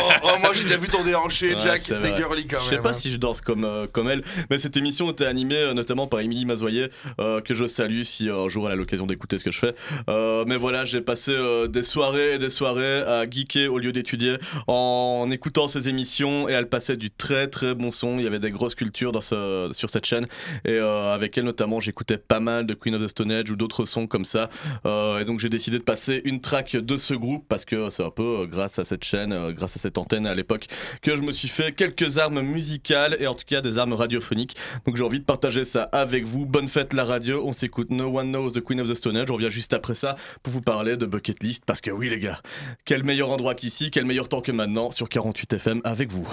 oh, oh, moi j'ai déjà vu ton déhanché, Ouais, Jack, t'es girly quand Je même. sais pas hein. si je danse comme, euh, comme elle, mais cette émission était animée euh, notamment par Émilie Mazoyer, euh, que je salue si euh, un jour elle a l'occasion d'écouter ce que je fais. Euh, mais voilà, j'ai passé euh, des soirées et des soirées à geeker au lieu d'étudier en écoutant ces émissions et elle passait du très très bon son. Il y avait des grosses cultures dans ce, sur cette chaîne et euh, avec elle notamment j'écoutais pas mal de Queen of the Stone Age ou d'autres sons comme ça. Et donc j'ai décidé de passer une track de ce groupe parce que c'est un peu grâce à cette chaîne, grâce à cette antenne à l'époque que je me suis fait quelques armes musicales et en tout cas des armes radiophoniques. Donc j'ai envie de partager ça avec vous. Bonne fête la radio. On s'écoute No One Knows the Queen of the Stone Age. Je juste après ça pour vous parler de Bucket List parce que oui les gars, quel meilleur endroit qu'ici, quel meilleur temps que maintenant sur 48 FM avec vous.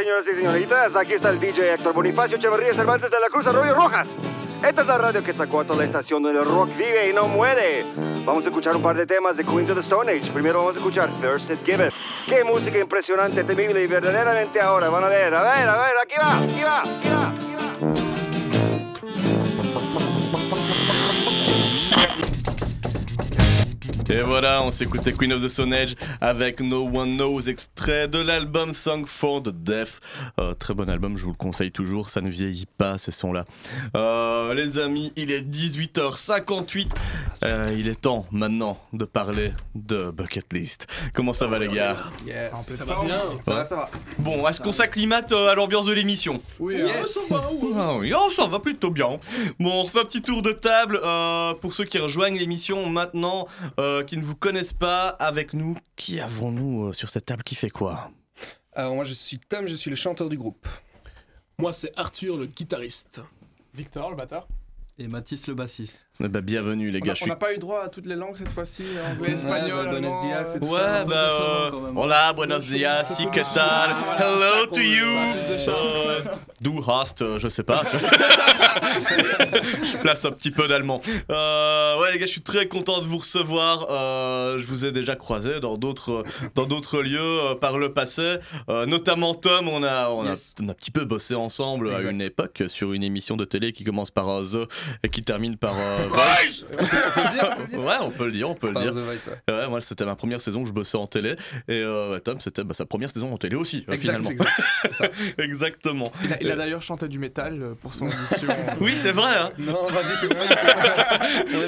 Señoras y señoritas. Aquí está el DJ Héctor Bonifacio Echeverría Cervantes de la Cruz Arroyo Rojas. Esta es la radio Quetzalcoatl, la estación donde el rock vive y no muere. Vamos a escuchar un par de temas de Queens of the Stone Age. Primero vamos a escuchar First It Giveth. Qué música impresionante, temible y verdaderamente ahora. Van a ver, a ver, a ver. Aquí va, aquí va, aquí va. Et voilà, on s'écoutait Queen of the Stone Age avec No One Knows, extrait de l'album Song for the Deaf. Euh, très bon album, je vous le conseille toujours, ça ne vieillit pas ces sons-là. Euh, les amis, il est 18h58. Euh, il est temps maintenant de parler de Bucket List. Comment ça va les gars? Yes. Ça va bien? Ça va, ça va. Bon, est-ce qu'on s'acclimate à l'ambiance de l'émission? Oui, Yes. hein, ça va, ouais. [LAUGHS] Ah oui, oh, ça va plutôt bien. Bon, on refait un petit tour de table euh, pour ceux qui rejoignent l'émission maintenant, euh, qui ne vous connaissent pas. Avec nous, qui avons-nous euh, sur cette table qui fait quoi? Alors moi je suis Tom, je suis le chanteur du groupe. Moi, c'est Arthur, le guitariste. Victor, le batteur. Et Mathis le bassiste. Eh ben, Bienvenue les On gars. on suis- n'a pas eu droit à toutes les langues cette fois-ci, anglais, Ouais, espagnol, bah, buenos dias, euh, tout Ouais, bah, euh, hola, buenos dias, si que tal, hello to you. Du [LAUGHS] hast, euh, je sais pas. [LAUGHS] je place un petit peu d'allemand. Euh, ouais, les gars, je suis très content de vous recevoir. Euh, je vous ai déjà croisé dans d'autres dans d'autres lieux euh, par le passé. Euh, notamment Tom, on a on, a Yes. on a un petit peu bossé ensemble à une époque sur une émission de télé qui commence par euh, The et qui termine par euh, Voice. Ouais, on peut le dire, on peut le dire. Ouais. Moi c'était ma première saison où je bossais en télé et euh, Tom c'était bah, sa première saison en télé aussi euh, Exact, finalement. exact. C'est ça. [LAUGHS] Exactement. Il a, il a d'ailleurs chanté du métal euh, pour son audition. [LAUGHS] Oui, c'est vrai. Hein. Non, pas du tout,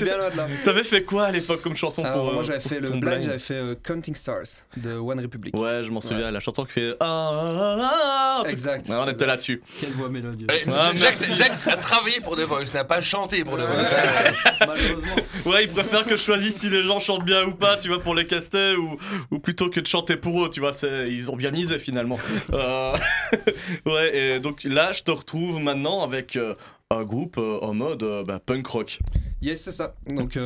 bien loin de là. T'avais fait quoi à l'époque comme chanson Alors, pour moi euh, j'avais fait le blind, j'avais fait euh, Counting Stars de One Republic. Ouais, je m'en souviens, la chanson qui fait ah, ah, ah, ah, Exact. Ouais, on était là-dessus. Quelle voix mélodieuse. Eh, Ah, Jacques. Jacques a travaillé pour The Voice, n'a pas chanté pour The Voice. [LAUGHS] Malheureusement. Ouais, ils préfèrent que je choisisse si les gens chantent bien ou pas, tu vois, pour les caster ou, ou plutôt que de chanter pour eux, tu vois, ils ont bien misé finalement. [LAUGHS] Euh, [LAUGHS] ouais, et donc là, je te retrouve maintenant avec euh, un groupe euh, en mode bah, punk rock. Yes, c'est ça. Donc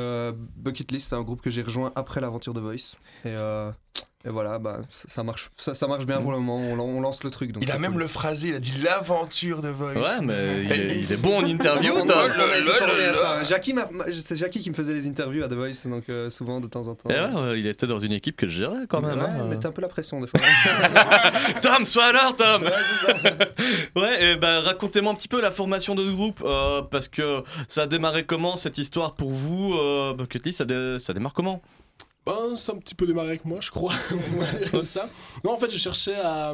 Bucket List, c'est un groupe que j'ai rejoint après l'aventure de Voice. Et, et voilà, bah, ça, ça marche, ça, ça marche bien pour le moment. On, lan- on lance le truc. Donc Il a même cool. le phrasé, il a dit l'aventure de Voice. Ouais, mais il est, il est bon en [LAUGHS] interview, On, a été à ça. [LAUGHS] Jackie c'est Jackie qui me faisait les interviews à The Voice, donc euh, souvent de temps en temps. Et ouais, ouais, il était dans une équipe que je gérais quand même. Ouais, hein. un peu la pression des fois. [LAUGHS] Tom, sois à l'heure, Tom ouais, c'est ça. Ouais, et bah, racontez-moi un petit peu la formation de ce groupe, euh, parce que ça a démarré comment cette histoire pour vous euh, Bucket List, ça, dé- ça démarre comment? Ben, c'est un petit peu démarré avec moi, je crois. [LAUGHS] On va dire comme ça. Non, en fait, je cherchais à,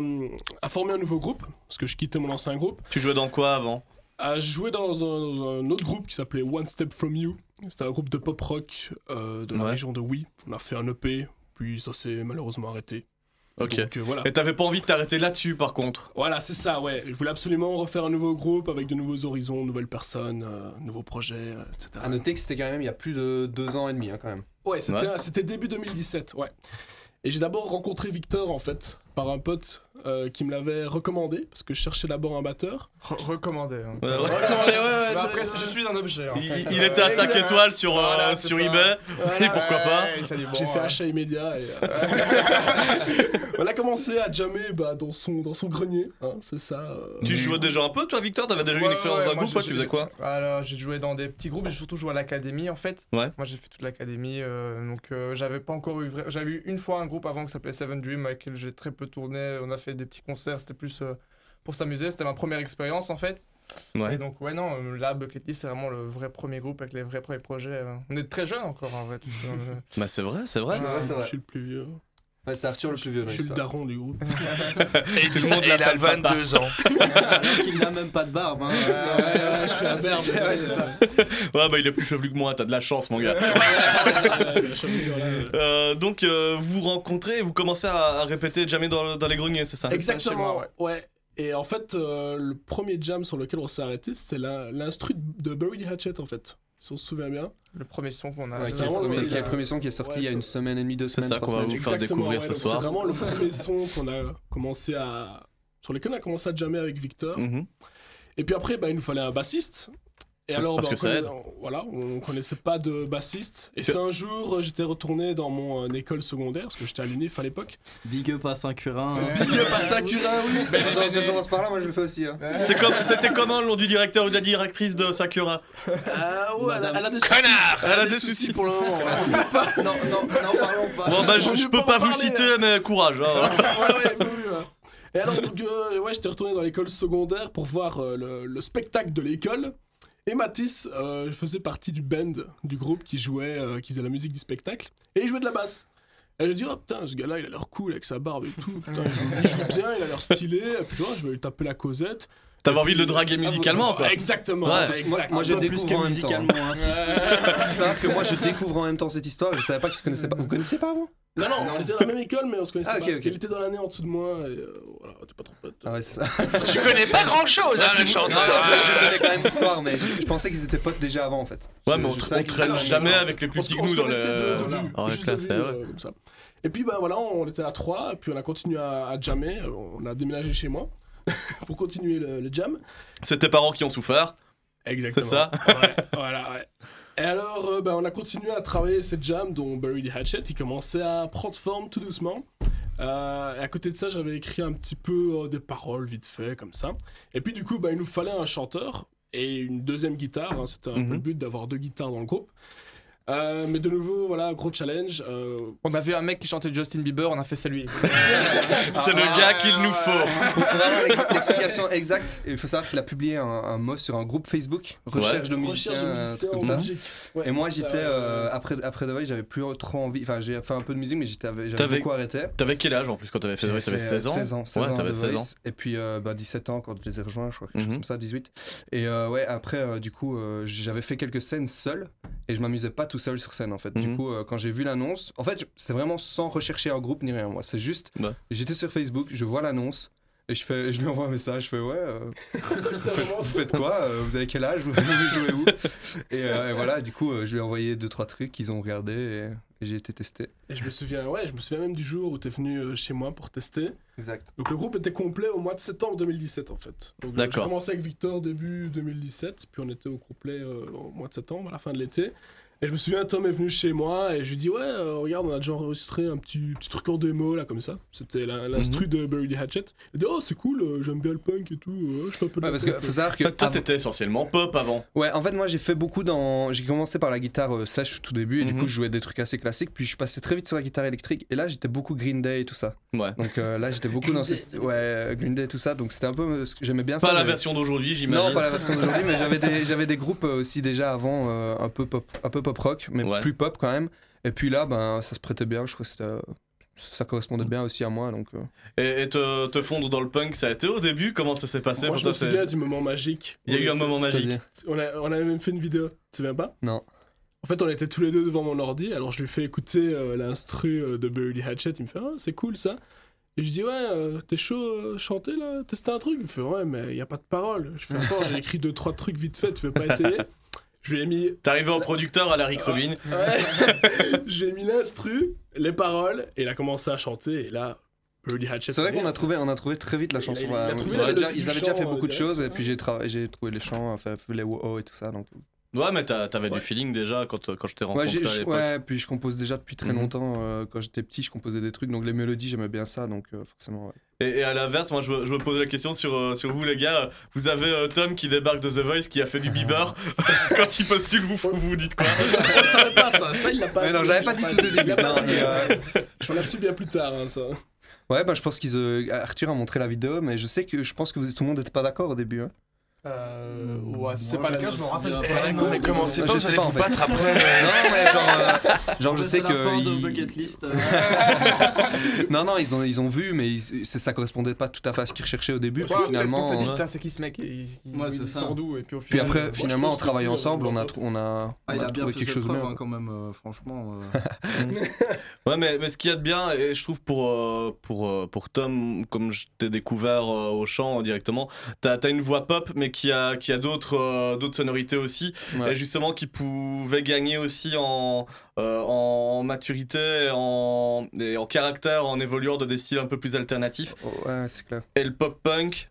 à former un nouveau groupe, parce que je quittais mon ancien groupe. Tu jouais dans quoi avant? À jouer dans un, dans un autre groupe qui s'appelait One Step From You. C'était un groupe de pop rock euh, de la Ouais. région de Wii. On a fait un EP, puis ça s'est malheureusement arrêté. Ok. Donc, euh, voilà. Et t'avais pas envie de t'arrêter là-dessus par contre Voilà, c'est ça, ouais. Je voulais absolument refaire un nouveau groupe avec de nouveaux horizons, nouvelles personnes, euh, nouveaux projets, euh, etc. À noter que c'était quand même il y a plus de deux ans et demi, hein, quand même. Ouais, c'était Ouais. c'était début 2017, ouais. Et j'ai d'abord rencontré Victor, en fait, par un pote euh, qui me l'avait recommandé, parce que je cherchais d'abord un batteur. Re- recommandé. hein. Ouais, ouais. Recommandé, ouais, ouais. Bah après, je suis un objet. En il, fait. il était à 5 Exact. étoiles sur, euh, Voilà, sur ça. eBay, [LAUGHS] et pourquoi pas bon, J'ai fait euh, achat immédiat et euh, [LAUGHS] on a commencé à jammer bah, dans, son, dans son grenier, hein, c'est ça. euh. Tu jouais déjà un peu toi Victor? T'avais déjà eu une expérience ouais, dans un groupe Tu faisais quoi? Alors, j'ai joué dans des petits groupes, j'ai surtout joué à l'académie en fait. Ouais. Moi, j'ai fait toute l'académie, euh, donc euh, j'avais pas encore eu. J'avais eu une fois un groupe avant qui s'appelait Seven Dream avec lequel j'ai très peu tourné. On a fait des petits concerts, c'était plus euh, pour s'amuser. C'était ma première expérience en fait. Ouais. Et donc, ouais, non, euh, là, Bucket List, c'est vraiment le vrai premier groupe avec les vrais premiers projets. euh. On est très jeunes encore en vrai. [LAUGHS] euh. Bah c'est vrai, c'est vrai. C'est vrai, c'est Je vrai. suis le plus vieux. Ouais, c'est Arthur le plus vieux. dans Je suis le daron du groupe. [LAUGHS] [LAUGHS] Et Tout le monde il a l'appelle papa. 22 ans. [LAUGHS] Alors qu'il n'a même pas de barbe. Hein. Ouais, ouais, je suis un C'est- berbe. c'est- ouais, c'est ça. Ouais bah il est plus chevelu que moi, t'as de la chance mon gars. Euh, donc euh, vous rencontrez, vous commencez à, à répéter jamais dans, dans les greniers, c'est ça? Exactement, moi, ouais. Et en fait, euh, le premier jam sur lequel on s'est arrêté, c'était l'instru de Buried Hatchet, en fait. Si on se souvient bien. Le premier son qu'on a. Ouais, C'est le- c'est c'est- le premier son qui est sorti Ouais, il y a c'est- une semaine et demie, deux C'est semaines, ça trois qu'on va vous faire découvrir ouais, ce soir. C'est vraiment le premier son qu'on a commencé à. sur lequel on a commencé à jammer avec Victor. Mhm. Et puis après, bah, il nous fallait un bassiste. Et Parce- alors, parce bah, que on ça aide. on- Voilà, on connaissait pas de bassiste. Et c'est un jour, euh, j'étais retourné dans mon euh, école secondaire, parce que j'étais à l'UNIF à l'époque. Big up à Saint-Curin. hein. Big up à Sakurin, oui. Attends, je commence par là, moi je le fais aussi. Là. C'est comme- C'était comment le nom du directeur ou de la directrice de Sakura Ah ouais, elle a, elle a des soucis. Connard Elle a des soucis pour le moment. Non, non, non, parlons pas. Bon bah je, peux pas pas vous parler, citer mais courage. hein. ouais, ouais, hein. Et alors, donc, euh, ouais, j'étais retourné dans l'école secondaire pour voir euh, le, le spectacle de l'école. Et Mathis euh, faisait partie du band du groupe qui jouait, euh, qui faisait la musique du spectacle. Et il jouait de la basse. Et je dis, oh putain, ce gars-là, il a l'air cool avec sa barbe et tout. Putain, il joue, bien, il a l'air stylé. Et puis, genre, je vais lui taper la causette. T'avais envie de le draguer musicalement quoi. Exactement. Ouais. Parce que moi, exactement. moi, je découvre que en même temps. musicalement, hein, si- que moi je découvre en même temps cette histoire. Je savais pas qu'ils se connaissaient pas. Vous connaissiez pas avant? Non, non, on était dans la même école, mais on se connaissait Ah, pas. parce ok. qu'il était dans l'année en dessous de moi. Et euh, voilà, t'es pas trop pote. Ah ouais, c'est ça. [LAUGHS] Tu connais pas grand chose, hein, le Non, chanteur. je, connais quand même [LAUGHS] l'histoire, mais je, je pensais qu'ils étaient potes déjà avant en fait. Ouais Je- mais on, je tra- savais on qu'ils traîne étaient- jamais avec les plus On petits que on nous dans connaissait de, de vue, dans les juste de classes. vue, ouais, ouais. euh, comme ça. Et puis bah voilà, on était à 3, puis on a continué à, à jammer, euh, on a déménagé chez moi [LAUGHS] pour continuer le, le jam. C'est tes parents qui ont souffert. Exactement. C'est ça Ouais, voilà, ouais. Et alors, euh, bah, on a continué à travailler cette jam dont Bury the Hatchet, il commençait à prendre forme tout doucement. Euh, et à côté de ça, j'avais écrit un petit peu euh, des paroles vite fait, comme ça. Et puis du coup, bah, il nous fallait un chanteur et une deuxième guitare. hein. C'était un peu Mhm. le but d'avoir deux guitares dans le groupe. Euh, mais de nouveau, voilà, gros challenge. euh, On avait un mec qui chantait Justin Bieber, on a fait ça lui. [LAUGHS] C'est le gars qu'il nous faut. Pour avoir l'explication exacte, il faut savoir qu'il a publié un, un mot sur un groupe Facebook, recherche de musiciens, recherche de un musiciens truc comme en ça. Belgique. Ouais, Et moi j'étais euh, après après The Voice, j'avais plus trop envie. Enfin, j'ai fait un peu de musique, mais j'étais j'avais T'avais- beaucoup arrêté. T'avais quel âge en plus quand t'avais fait Voice? T'avais fait, euh, 16 ans? 16 ans, 16 Ouais ans t'avais The 16 ans. Et puis euh, bah, 17 ans quand je les ai rejoints, je crois, quelque chose Mhm. comme ça, 18. Et euh, ouais, après, euh, du coup, euh, j'avais fait quelques scènes seul et je m'amusais pas tout seul sur scène en fait. Du Mhm. coup, euh, quand j'ai vu l'annonce, en fait, c'est vraiment sans rechercher un groupe ni rien. Moi, c'est juste, Ouais. j'étais sur Facebook, je vois l'annonce. Et je, fais, je lui envoie un message, je fais ouais, euh, [LAUGHS] vous, faites, vous faites quoi Euh, Vous avez quel âge Vous, vous jouez où? Et, euh, et voilà, du coup, euh, je lui ai envoyé deux trois trucs qu'ils ont regardé et, et j'ai été testé. Et je me souviens, ouais, je me souviens même du jour où t'es venu euh, chez moi pour tester. Exact. Donc le groupe était complet au mois de septembre 2017 en fait. Donc j'ai D'accord. commencé avec Victor début 2017, puis on était au complet euh, au mois de septembre, à la fin de l'été. Et je me souviens, Tom est venu chez moi et je lui dis ouais, euh, regarde, on a déjà enregistré un petit, petit truc en démo là comme ça. C'était la- l'instru de Bury the Hatchet. Il dit oh c'est cool, euh, j'aime bien le punk et tout, euh, je fais un peu de Ouais, parce que faut savoir que Ah, Toi avant- t'étais essentiellement pop avant. Ouais, en fait, moi j'ai fait beaucoup dans. J'ai commencé par la guitare euh, slash tout début, et du Mhm. coup, je jouais des trucs assez classiques, puis je suis passé très vite sur la guitare électrique, et là j'étais beaucoup Green Day et tout ça. Ouais. Donc euh, là j'étais beaucoup dans ces. Ouais, Green Day et tout ça, donc c'était un peu. ce que J'aimais bien Pas ça. la version d'aujourd'hui j'imagine. Non, pas la version d'aujourd'hui, mais j'avais des, j'avais des groupes aussi déjà avant, euh, un, peu pop, un peu pop rock, mais Ouais. plus pop quand même. Et puis là, ben, ça se prêtait bien, je crois que c'était, euh, ça correspondait bien aussi à moi, donc. euh. Et, et te, te fondre dans le punk, ça a été au début? Comment ça s'est passé Moi pour je toi? me souviens du moment magique. Il y a eu un moment magique. On, a, on avait même fait une vidéo, tu te souviens pas? Non. En fait, on était tous les deux devant mon ordi, alors je lui fais écouter euh, l'instru euh, de the Hatchet, il me fait Ah, c'est cool ça. Et je dis Ouais, euh, t'es chaud euh, chanter là? Tester un truc? Il me fait Ouais, mais il y a pas de parole. Je fais Attends, j'ai écrit deux, trois trucs vite fait, tu veux pas essayer? Je lui ai mis. T'es arrivé en producteur à la Rick Rubin. Ouais. [LAUGHS] j'ai mis l'instru, les paroles, et il a commencé à chanter, et là, the Hatchet. C'est vrai qu'on a trouvé, on a trouvé très vite la Il chanson. il a ouais. trouvé ils, la avaient déjà, mélodie ils avaient déjà fait euh, beaucoup de choses, et puis j'ai, trouvé les chants, enfin, les wow et tout ça, donc. Ouais, mais t'avais Ouais. du feeling déjà quand, quand je t'ai rencontré à ouais, puis je compose déjà depuis très Mhm. longtemps. euh, quand j'étais petit, je composais des trucs, donc les mélodies, j'aimais bien ça, donc euh, forcément. ouais. Et, et à l'inverse, moi je me, je me pose la question sur, euh, sur vous les gars. Vous avez euh, Tom qui débarque de The Voice, qui a fait du Bieber. [LAUGHS] Quand il postule, vous, vous dites quoi? [LAUGHS] On savait pas ça, ça il l'a pas Mais non, j'avais pas dit tout au début. Non, mais, euh, Je m'en ai su bien plus tard, hein, ça. Ouais, bah, je pense qu'ils. euh, Arthur a montré la vidéo, mais je sais que je pense que vous, tout le monde n'était pas d'accord au début. hein. Euh, ouais, si c'est pas le cas, je me rappelle. souviens pas. mais commencez Je pas, vous sais allez pas, vous en fait. battre après. non, mais genre, euh, genre je sais que. ils- Bucket List. euh. [LAUGHS] non, non, ils ont, ils ont vu, mais ils- ça correspondait pas tout à fait à ce qu'ils recherchaient au début. Ouais, puis peut-être qu'on s'est dit, finalement. putain, c'est qui ce mec? Il, Ouais, il c'est ça. sort d'où? Et puis au Puis final. après, euh, finalement, en travaillant ensemble, on a, tr- on a, Ah, on il a a bien trouvé fait quelque chose de bien. hein, quand même, euh, franchement. euh. [LAUGHS] Ouais, mais, mais ce qu'il y a de bien, et je trouve pour, euh, pour, euh, pour Tom, comme je t'ai découvert euh, au chant euh, directement, t'as as une voix pop, mais qui a, qui a d'autres euh, d'autres sonorités aussi, Ouais. et justement qui pouvait gagner aussi en, euh, en maturité, en, et en caractère, en évoluant dans des styles un peu plus alternatifs. Ouais, c'est clair. Et le pop punk,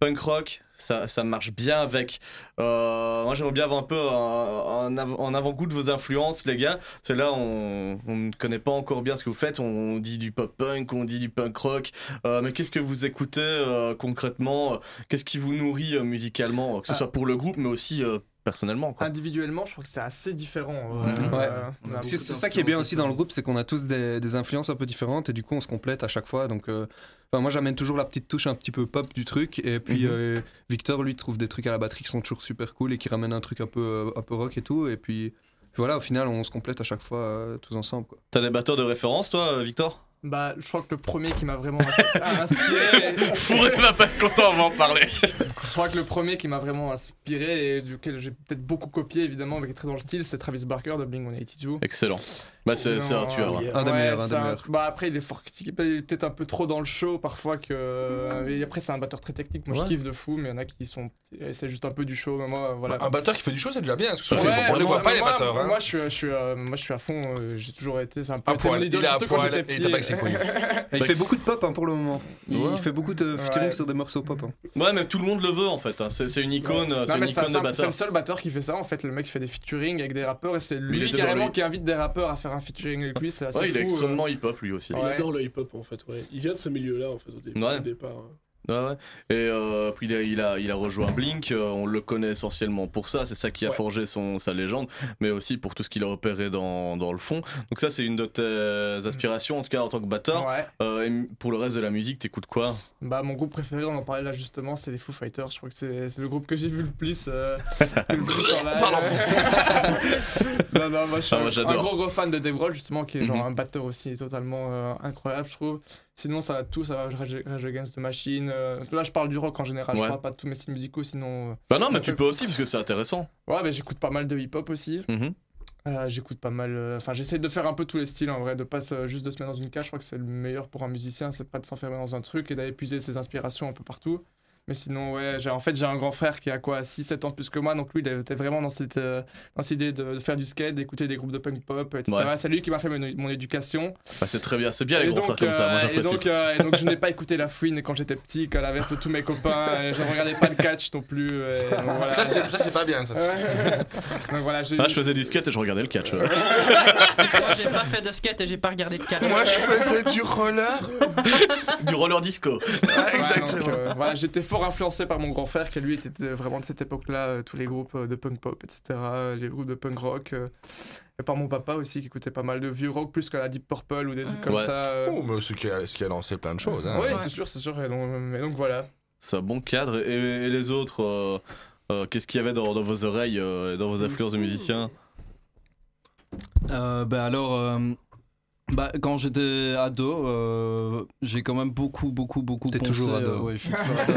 punk rock, ça, ça marche bien avec. Euh, moi, j'aimerais bien avoir un peu un avant-goût de vos influences, les gars. C'est là, on, on ne connaît pas encore bien ce que vous faites. On dit du pop punk, on dit du punk rock. Euh, mais qu'est-ce que vous écoutez euh, concrètement? Qu'est-ce qui vous nourrit musicalement? Que ce Ah. soit pour le groupe, mais aussi personnellement. Quoi. Individuellement, je crois que c'est assez différent. Euh, Ouais. euh, C'est ça qui est bien aussi dans le groupe, c'est qu'on a tous des, des influences un peu différentes et du coup on se complète à chaque fois. Donc, euh, enfin, moi j'amène toujours la petite touche un petit peu pop du truc et puis Mhm. euh, Victor lui trouve des trucs à la batterie qui sont toujours super cool et qui ramènent un truc un peu, euh, un peu rock et tout. Et puis voilà, au final on se complète à chaque fois euh, tous ensemble. Quoi. T'as des batteurs de référence, toi, Victor? Bah, je crois que le premier qui m'a vraiment ins- [LAUGHS] inspiré. [LAUGHS] Fourré va pas être content, on va en parler. [LAUGHS] Je crois que le premier qui m'a vraiment inspiré et duquel j'ai peut-être beaucoup copié, évidemment, avec très dans le style, c'est Travis Barker de Blink 182. Excellent. Bah, c'est un tueur. Un des ouais, meilleurs, un c'est des meilleurs. Bah après, il est fort critiqué, il est peut-être un peu trop dans le show parfois que. Et après, c'est un batteur très technique. Moi, Ouais. je kiffe de fou, mais il y en a qui sont. C'est juste un peu du show. Mais moi, voilà. Un batteur qui fait du show, c'est déjà bien. Parce que Ouais, on les voit pas, les moi- batteurs. hein. Moi, je suis, je suis, euh, moi, je suis à fond. euh, j'ai toujours été. C'est un peu idole, il [LAUGHS] il fait beaucoup de pop hein, pour le moment. Il Ouais. fait beaucoup de featuring Ouais. sur des morceaux pop. hein. Ouais, mais tout le monde le veut en fait. hein. C'est c'est une icône, c'est une c'est- icône c'est de un- C'est batteur. le seul batteur qui fait ça en fait. Le mec fait des featuring avec des rappeurs et c'est lui carrément qui invite des rappeurs à faire un featuring avec lui. C'est assez Ouais, il est fou, euh. extrêmement hip-hop lui aussi. Il adore le hip-hop en fait, ouais. Il vient de ce milieu-là en fait au, dé- Ouais. au départ. Hein. Ouais, ouais. Et euh, puis il a, il, a, il a rejoint Blink, euh, on le connaît essentiellement pour ça, c'est ça qui a Ouais. forgé son, sa légende, mais aussi pour tout ce qu'il a opéré dans, dans le fond. Donc ça c'est une de tes aspirations, en tout cas en tant que batteur. Ouais. Euh, et pour le reste de la musique, t'écoutes quoi? Bah mon groupe préféré, on en parlait là justement, c'est les Foo Fighters. Je crois que c'est le groupe que j'ai vu le plus. [LAUGHS] le plus [LAUGHS] non non, moi je suis Ah, moi, un, gros gros fan de Dave justement, qui est genre Mhm. un batteur aussi totalement incroyable, je trouve. Sinon ça va tout, ça va Rage, Rage Against the Machine. euh, là je parle du rock en général, Ouais. je parle pas de tous mes styles musicaux, sinon. euh, Bah non, mais tu peu- peux aussi, parce que c'est intéressant. Ouais, bah j'écoute pas mal de hip-hop aussi. Mhm. Euh, j'écoute pas mal. Enfin, j'essaie de faire un peu tous les styles en vrai, de pas juste de se mettre dans une cage. Je crois que c'est le meilleur pour un musicien, c'est pas de s'enfermer dans un truc et d'aller puiser ses inspirations un peu partout. Mais sinon, ouais, j'ai, en fait, j'ai un grand frère qui a quoi, 6-7 ans de plus que moi, donc lui, il était vraiment dans cette, euh, dans cette idée de, de faire du skate, d'écouter des groupes de punk pop, etc. Ouais. C'est lui qui m'a fait mon, mon éducation. Bah, c'est très bien, c'est bien les Et donc, frères comme ça, moi euh, et j'apprécie. donc, euh, et donc, je n'ai pas écouté la fouine quand j'étais petit, qu'à l'inverse de tous mes copains, et je ne regardais pas le catch non plus. et donc, [LAUGHS] voilà. Ça, c'est ça, c'est pas bien, ça. [LAUGHS] donc voilà, j'ai eu- je faisais du skate et je regardais le catch. ouais. Moi, j'ai pas fait de skate et j'ai pas regardé de catch. Moi, je faisais du roller. du roller disco. Ouais, donc, euh, voilà, j'étais fort influencé par mon grand frère, qui lui était vraiment de cette époque-là, euh, tous les groupes euh, de punk pop, etc., euh, les groupes de punk rock. euh, et par mon papa aussi, qui écoutait pas mal de vieux rock, plus que la Deep Purple ou des trucs comme Ouais. ça. euh. Oh, mais ce qui a, ce qui a lancé plein de choses. Hein. Ouais, c'est sûr, c'est sûr. Et donc, et donc voilà. C'est un bon cadre. Et, et les autres, euh, euh, qu'est-ce qu'il y avait dans, dans vos oreilles euh, et dans vos influences de musiciens? Euh, bah alors, euh, bah, quand j'étais ado, euh, j'ai quand même beaucoup, beaucoup, beaucoup T'es poncé. toujours ado. euh, ouais, je suis toujours [LAUGHS] ado.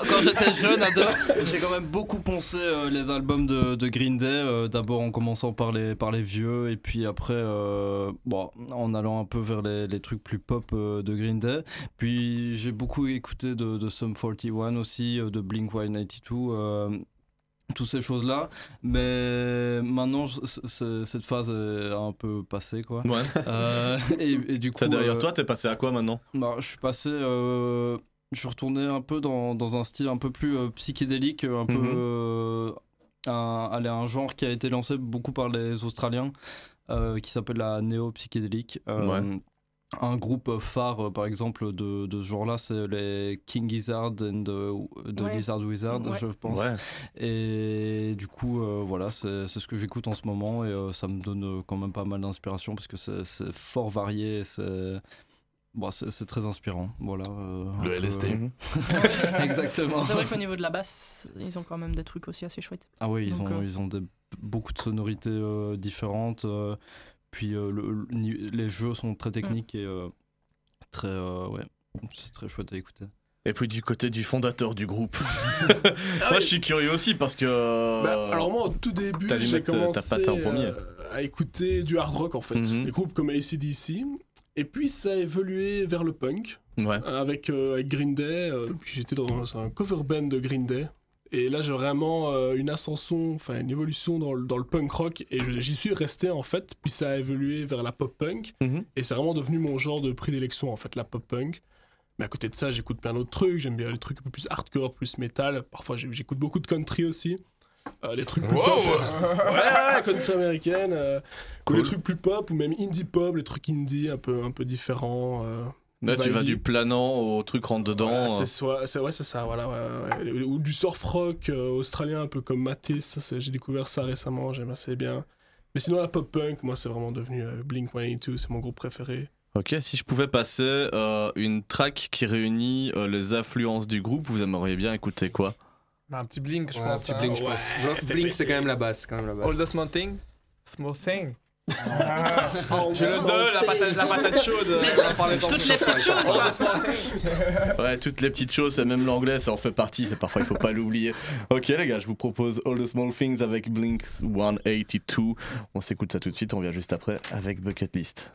quand quand j'étais jeune ado, j'ai quand même beaucoup poncé euh, les albums de, de Green Day. euh, D'abord en commençant par les, par les vieux, et puis après, euh, bon, en allant un peu vers les, les trucs plus pop euh, de Green Day. Puis j'ai beaucoup écouté de, de Sum 41 aussi, euh, de Blink 182. Toutes ces choses-là. Mais maintenant, cette phase est un peu passée, quoi. Ouais. Euh, et, et du coup. Derrière euh, toi, t'es passé à quoi maintenant? bah, je suis passé. euh, je suis retourné un peu dans, dans un style un peu plus euh, psychédélique, un peu. Mhm. un, allez, un genre qui a été lancé beaucoup par les Australiens, qui s'appelle la néo-psychédélique. Ouais. Un groupe phare, euh, par exemple, de, de ce genre-là, c'est les King Gizzard and the, the Ouais. Lizard Wizard, Ouais. je pense. Ouais. Et du coup, euh, voilà, c'est ce que j'écoute en ce moment et euh, ça me donne quand même pas mal d'inspiration parce que c'est fort varié et c'est bon, c'est très inspirant. Voilà. euh, Le LSD. euh, [LAUGHS] Exactement. C'est vrai qu'au niveau de la basse, ils ont quand même des trucs aussi assez chouettes. Ah oui, ils Donc, ont, euh, ils ont des- beaucoup de sonorités euh, différentes. Puis euh, le- les jeux sont très techniques et euh, très. euh, ouais, c'est très chouette à écouter. Et puis du côté du fondateur du groupe. [LAUGHS] Ah Moi, je suis curieux aussi parce que. Bah, alors moi au tout début j'ai commencé patte en premier. euh, à écouter du hard rock en fait, Mhm. des groupes comme ACDC et puis ça a évolué vers le punk Ouais. avec, euh, avec Green Day, euh, puis j'étais dans un cover band de Green Day et là j'ai vraiment euh, une ascension, enfin une évolution dans le, dans le punk rock et j'y suis resté en fait, puis ça a évolué vers la pop punk Mhm. et c'est vraiment devenu mon genre de prédilection en fait, la pop punk. Mais à côté de ça, j'écoute plein d'autres trucs. J'aime bien les trucs un peu plus hardcore, plus métal. Parfois, j'écoute beaucoup de country aussi. Euh, les trucs plus Wow. pop. euh, ouais, ouais, country américaine. euh, Ou les trucs plus pop, ou même indie pop, les trucs indie un peu, un peu différents. Là, tu vas du planant au truc rentre dedans. Voilà, c'est soit- c'est ouais, c'est ça, voilà. ouais, ouais. Ou du surf rock euh, australien, un peu comme Matisse. ça, c'est- J'ai découvert ça récemment, j'aime assez bien. Mais sinon, la pop punk, moi, c'est vraiment devenu euh, Blink 182, c'est mon groupe préféré. Ok, si je pouvais passer euh, une track qui réunit euh, les influences du groupe, vous aimeriez bien écouter quoi? Un petit blink, je Ouais, un pense. petit hein. blink, je pense. [LAUGHS] Blink, c'est quand même la base. Quand même la base. All the small thing. Small thing? Ah, J'ai le 2, la patate, la patate chaude. tantôt. Toutes les petites choses, quoi. Ouais, toutes les petites choses, c'est même l'anglais, ça en fait partie, c'est parfois il faut pas l'oublier. Ok les gars, je vous propose All the Small Things avec Blink 182. On s'écoute ça tout de suite, on vient juste après avec Bucket List.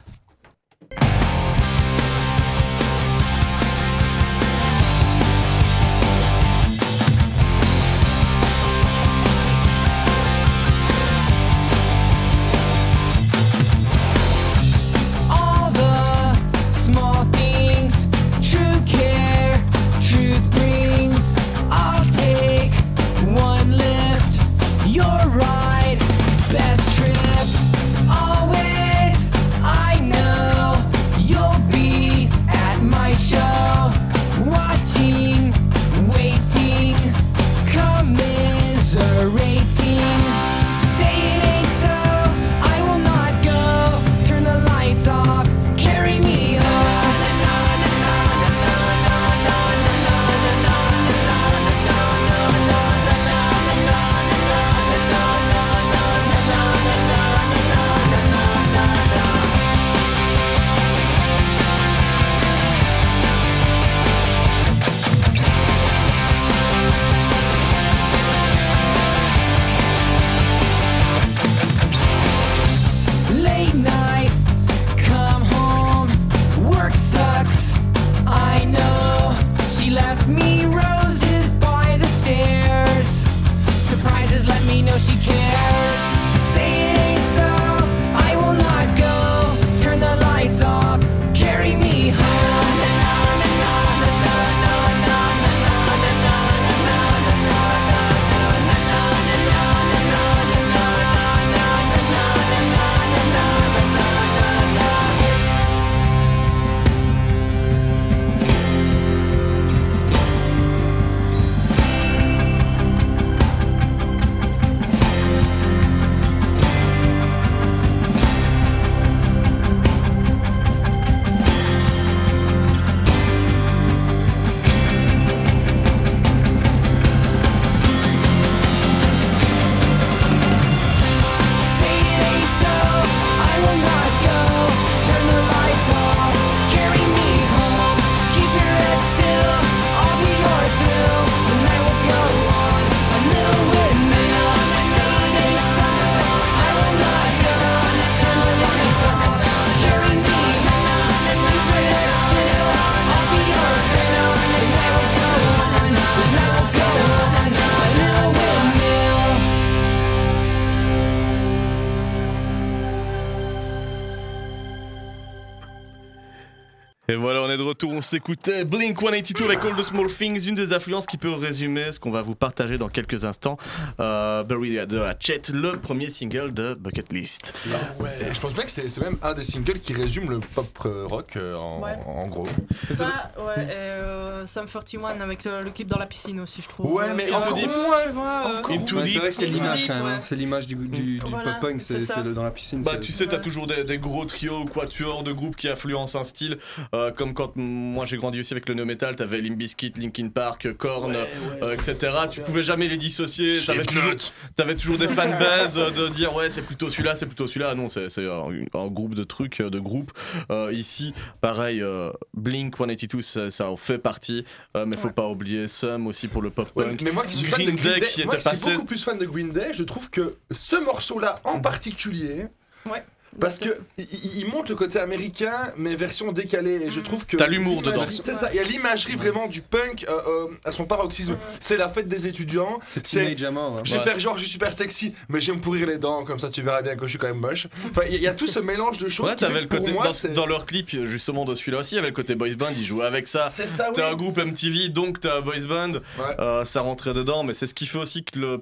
S'écoutait Blink 182 avec All the Small Things, une des influences qui peut résumer ce qu'on va vous partager dans quelques instants. Euh, Bury de Hatchet, le premier single de Bucket List. Et Je pense bien que c'est c'est même un des singles qui résume le pop euh, rock euh, en, Ouais. en gros. Ça, ouais, et euh, Sum 41 avec le, le clip dans la piscine aussi, je trouve. Ouais, mais encore moins. euh, Ouais, c'est vrai que c'est l'image quand même. hein. ouais. C'est l'image du, du, du Voilà, pop punk, c'est c'est c'est dans la piscine. Bah c'est- tu sais, t'as toujours des, des gros trios ou quatuors de groupes qui influencent un style, euh, comme quand mm, moi j'ai grandi aussi avec le no metal, t'avais Limp Bizkit, Linkin Park, Korn, euh, etc. Tu pouvais jamais les dissocier, t'avais toujours, t'avais toujours des fanbases euh, de dire ouais c'est plutôt celui-là, c'est plutôt celui-là. Non, c'est c'est un, un groupe de trucs, euh, de groupes. Euh, ici, pareil, euh, Blink 182, ça, ça en fait partie, euh, mais faut pas oublier Sum aussi pour le pop Ouais, punk. mais moi qui suis fan de Green Day Day, qui moi était qui suis passé. beaucoup plus fan de Green Day, je trouve que ce morceau-là en particulier Ouais. Parce que il, montre le côté américain, mais version décalée. Et je trouve que T'as l'humour dedans. C'est ça. Il y a l'imagerie vraiment du punk euh, euh, à son paroxysme. C'est la fête des étudiants. C'est teenage à mort. hein. Je vais Ouais. faire genre je suis super sexy, mais je vais me pourrir les dents, comme ça tu verras bien que je suis quand même moche. Enfin, il y, a- il y a tout ce mélange de choses. Ouais, t'avais le côté moi, dans, dans leur clip justement de celui-là aussi, il y avait le côté boys band, ils jouaient avec ça. C'est ça, T'es oui. un groupe MTV, donc t'as un boys band. Euh, ça rentrait dedans, mais c'est ce qui fait aussi que le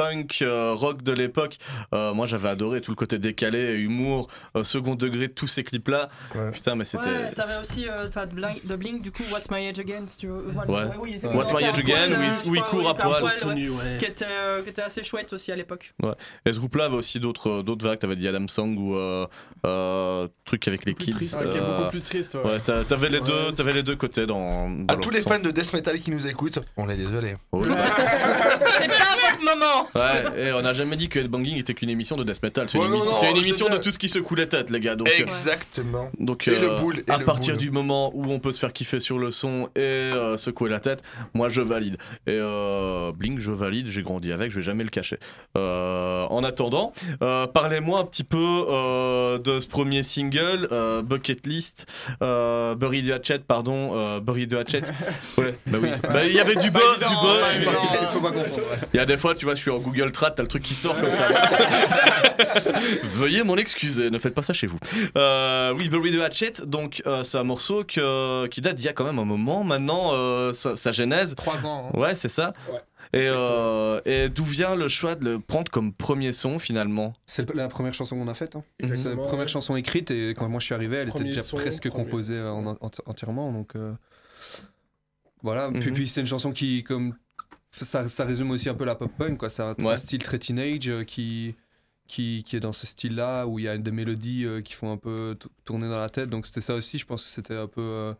punk euh, rock de l'époque, euh, moi j'avais adoré tout le côté décalé, humour, euh, second degré, tous ces clips-là. Putain, mais c'était. Ouais, t'avais aussi euh, enfin, de, Blink, de Blink, du coup, What's My Age Again, si tu veux. Voilà. Ouais. oui, c'est- What's My Age Again, où il- où il court oui, à poil. ouais, ouais. Qui était, euh, qui était assez chouette aussi à l'époque. Ouais. Et ce groupe-là avait aussi d'autres d'autres vagues. T'avais dit Adam Song ou euh, euh, truc avec les kids. triste, ouais, qui est beaucoup plus triste, ouais. t'a- t'avais les deux, t'avais les deux côtés dans. dans À tous les fans de death metal qui nous écoutent, on est désolé. [LAUGHS] C'est pas moment Ouais, et on n'a jamais dit que Headbanging était qu'une émission de death metal. C'est Ouais, une, émission- c'est une de tout ce qui secoue les têtes, les gars. Donc, euh, Exactement. donc Et le euh, boule, et à le partir boule. du moment où on peut se faire kiffer sur le son et euh, secouer la tête, moi je valide. Et euh, Blink, je valide, j'ai grandi avec, je vais jamais le cacher. Euh, en attendant, euh, parlez-moi un petit peu euh, de ce premier single, euh, Bucket List, euh, Bury the Hatchet, pardon, euh, Bury the Hatchet. [LAUGHS] Ouais, bah oui. Bah, il y avait du bas, du bas, je suis parti. Il faut pas ouais. Il y a des fois, tu vois, je suis en Google Trad, t'as le truc qui sort comme ça. [LAUGHS] Veuillez m'en excuser, ne faites pas ça chez vous. Euh, oui, Bury the Hatchet, donc euh, c'est un morceau que, qui date d'il y a quand même un moment maintenant, euh, sa, sa genèse. Trois ans. hein. Ouais, c'est ça. Ouais. Et, euh, et d'où vient le choix de le prendre comme premier son finalement? C'est la première chanson qu'on a faite. Hein. C'est la première chanson écrite et quand moi je suis arrivé, elle Premier était déjà son, presque premier. composée en- en- entièrement. Donc euh, voilà. Puis, Mhm. puis c'est une chanson qui, comme ça, ça résume aussi un peu la pop punk. Quoi. C'est un, style très teenage euh, qui, qui, qui est dans ce style-là où il y a des mélodies euh, qui font un peu tourner dans la tête. Donc c'était ça aussi. Je pense que c'était un peu. euh,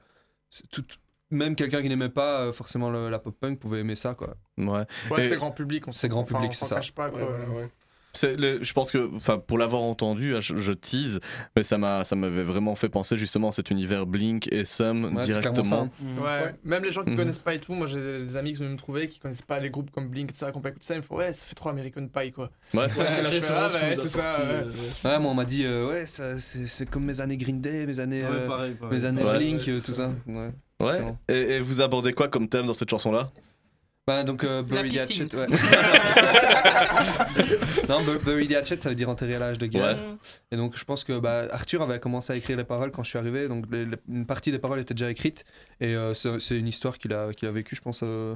tout- tout- même quelqu'un qui n'aimait pas euh, forcément le- la pop punk pouvait aimer ça. Quoi. Ouais. C'est grand public. on C'est grand enfin, public, c'est ça. cache pas, Ouais, quoi. voilà, ouais. C'est le- je pense que, enfin, pour l'avoir entendu, je, je tease, mais ça m'a, ça m'avait vraiment fait penser justement à cet univers Blink et Sum Ouais, directement. hein. Ouais. Ouais. Même les gens qui Mhm. connaissent pas et tout, moi j'ai des amis qui sont venus me trouver qui connaissent pas les groupes comme Blink, etc. Quand on écoute ça, ils me font ouais, ça fait trop American Pie quoi. Ouais. Ouais, c'est la référence ah, c'est ça, euh, Ouais, moi on m'a dit euh, ouais, c'est, comme mes années Green Day, mes années, Ouais, euh, pareil, pareil. mes années Ouais. Blink, Ouais, euh, tout ça. ça. Ouais. Et, et vous abordez quoi comme thème dans cette chanson-là? Bah donc euh, Bury. Hatchet, ouais. [LAUGHS] [LAUGHS] non, Bu- Bury the Hatchet, ça veut dire enterrer à l'âge de guerre. Ouais. Et donc je pense que bah, Arthur avait commencé à écrire les paroles quand je suis arrivé, donc les- les- une partie des paroles était déjà écrite. Et euh, c'est, une histoire qu'il a, qu'il a vécue, je pense, euh,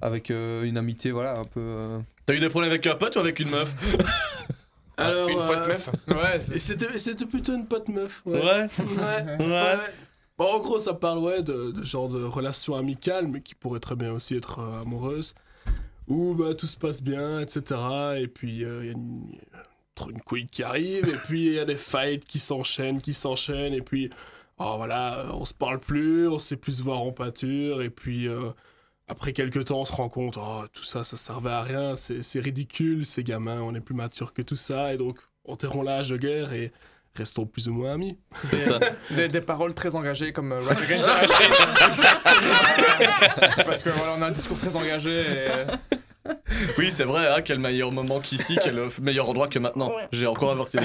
avec euh, une amitié, voilà, un peu. euh, T'as eu des problèmes avec un pote ou avec une meuf? [LAUGHS] Alors, Une pote meuf Ouais, [LAUGHS] c'était plutôt une pote meuf. Ouais. Ouais. Ouais. ouais. Bon, en gros, ça parle ouais, de, de genre de relation amicale, mais qui pourrait très bien aussi être euh, amoureuse. Où bah, tout se passe bien, etc. Et puis, euh, il y a une, une couille qui arrive, et puis il y a des fights qui s'enchaînent, qui s'enchaînent, et puis, oh, voilà, on se parle plus, on sait plus se voir en pâture, et puis, euh, après quelques temps, on se rend compte, oh, tout ça, ça servait à rien, c'est ridicule, ces gamins, on est plus mature que tout ça, et donc, enterrons l'âge de guerre, et restons plus ou moins amis. C'est ça. [LAUGHS] Des, des paroles très engagées comme euh, Rage Against the Machine. Exactement. Parce que voilà, on a un discours très engagé. Et... Oui, c'est vrai, hein, quel meilleur moment qu'ici, quel meilleur endroit que maintenant. J'ai encore inversé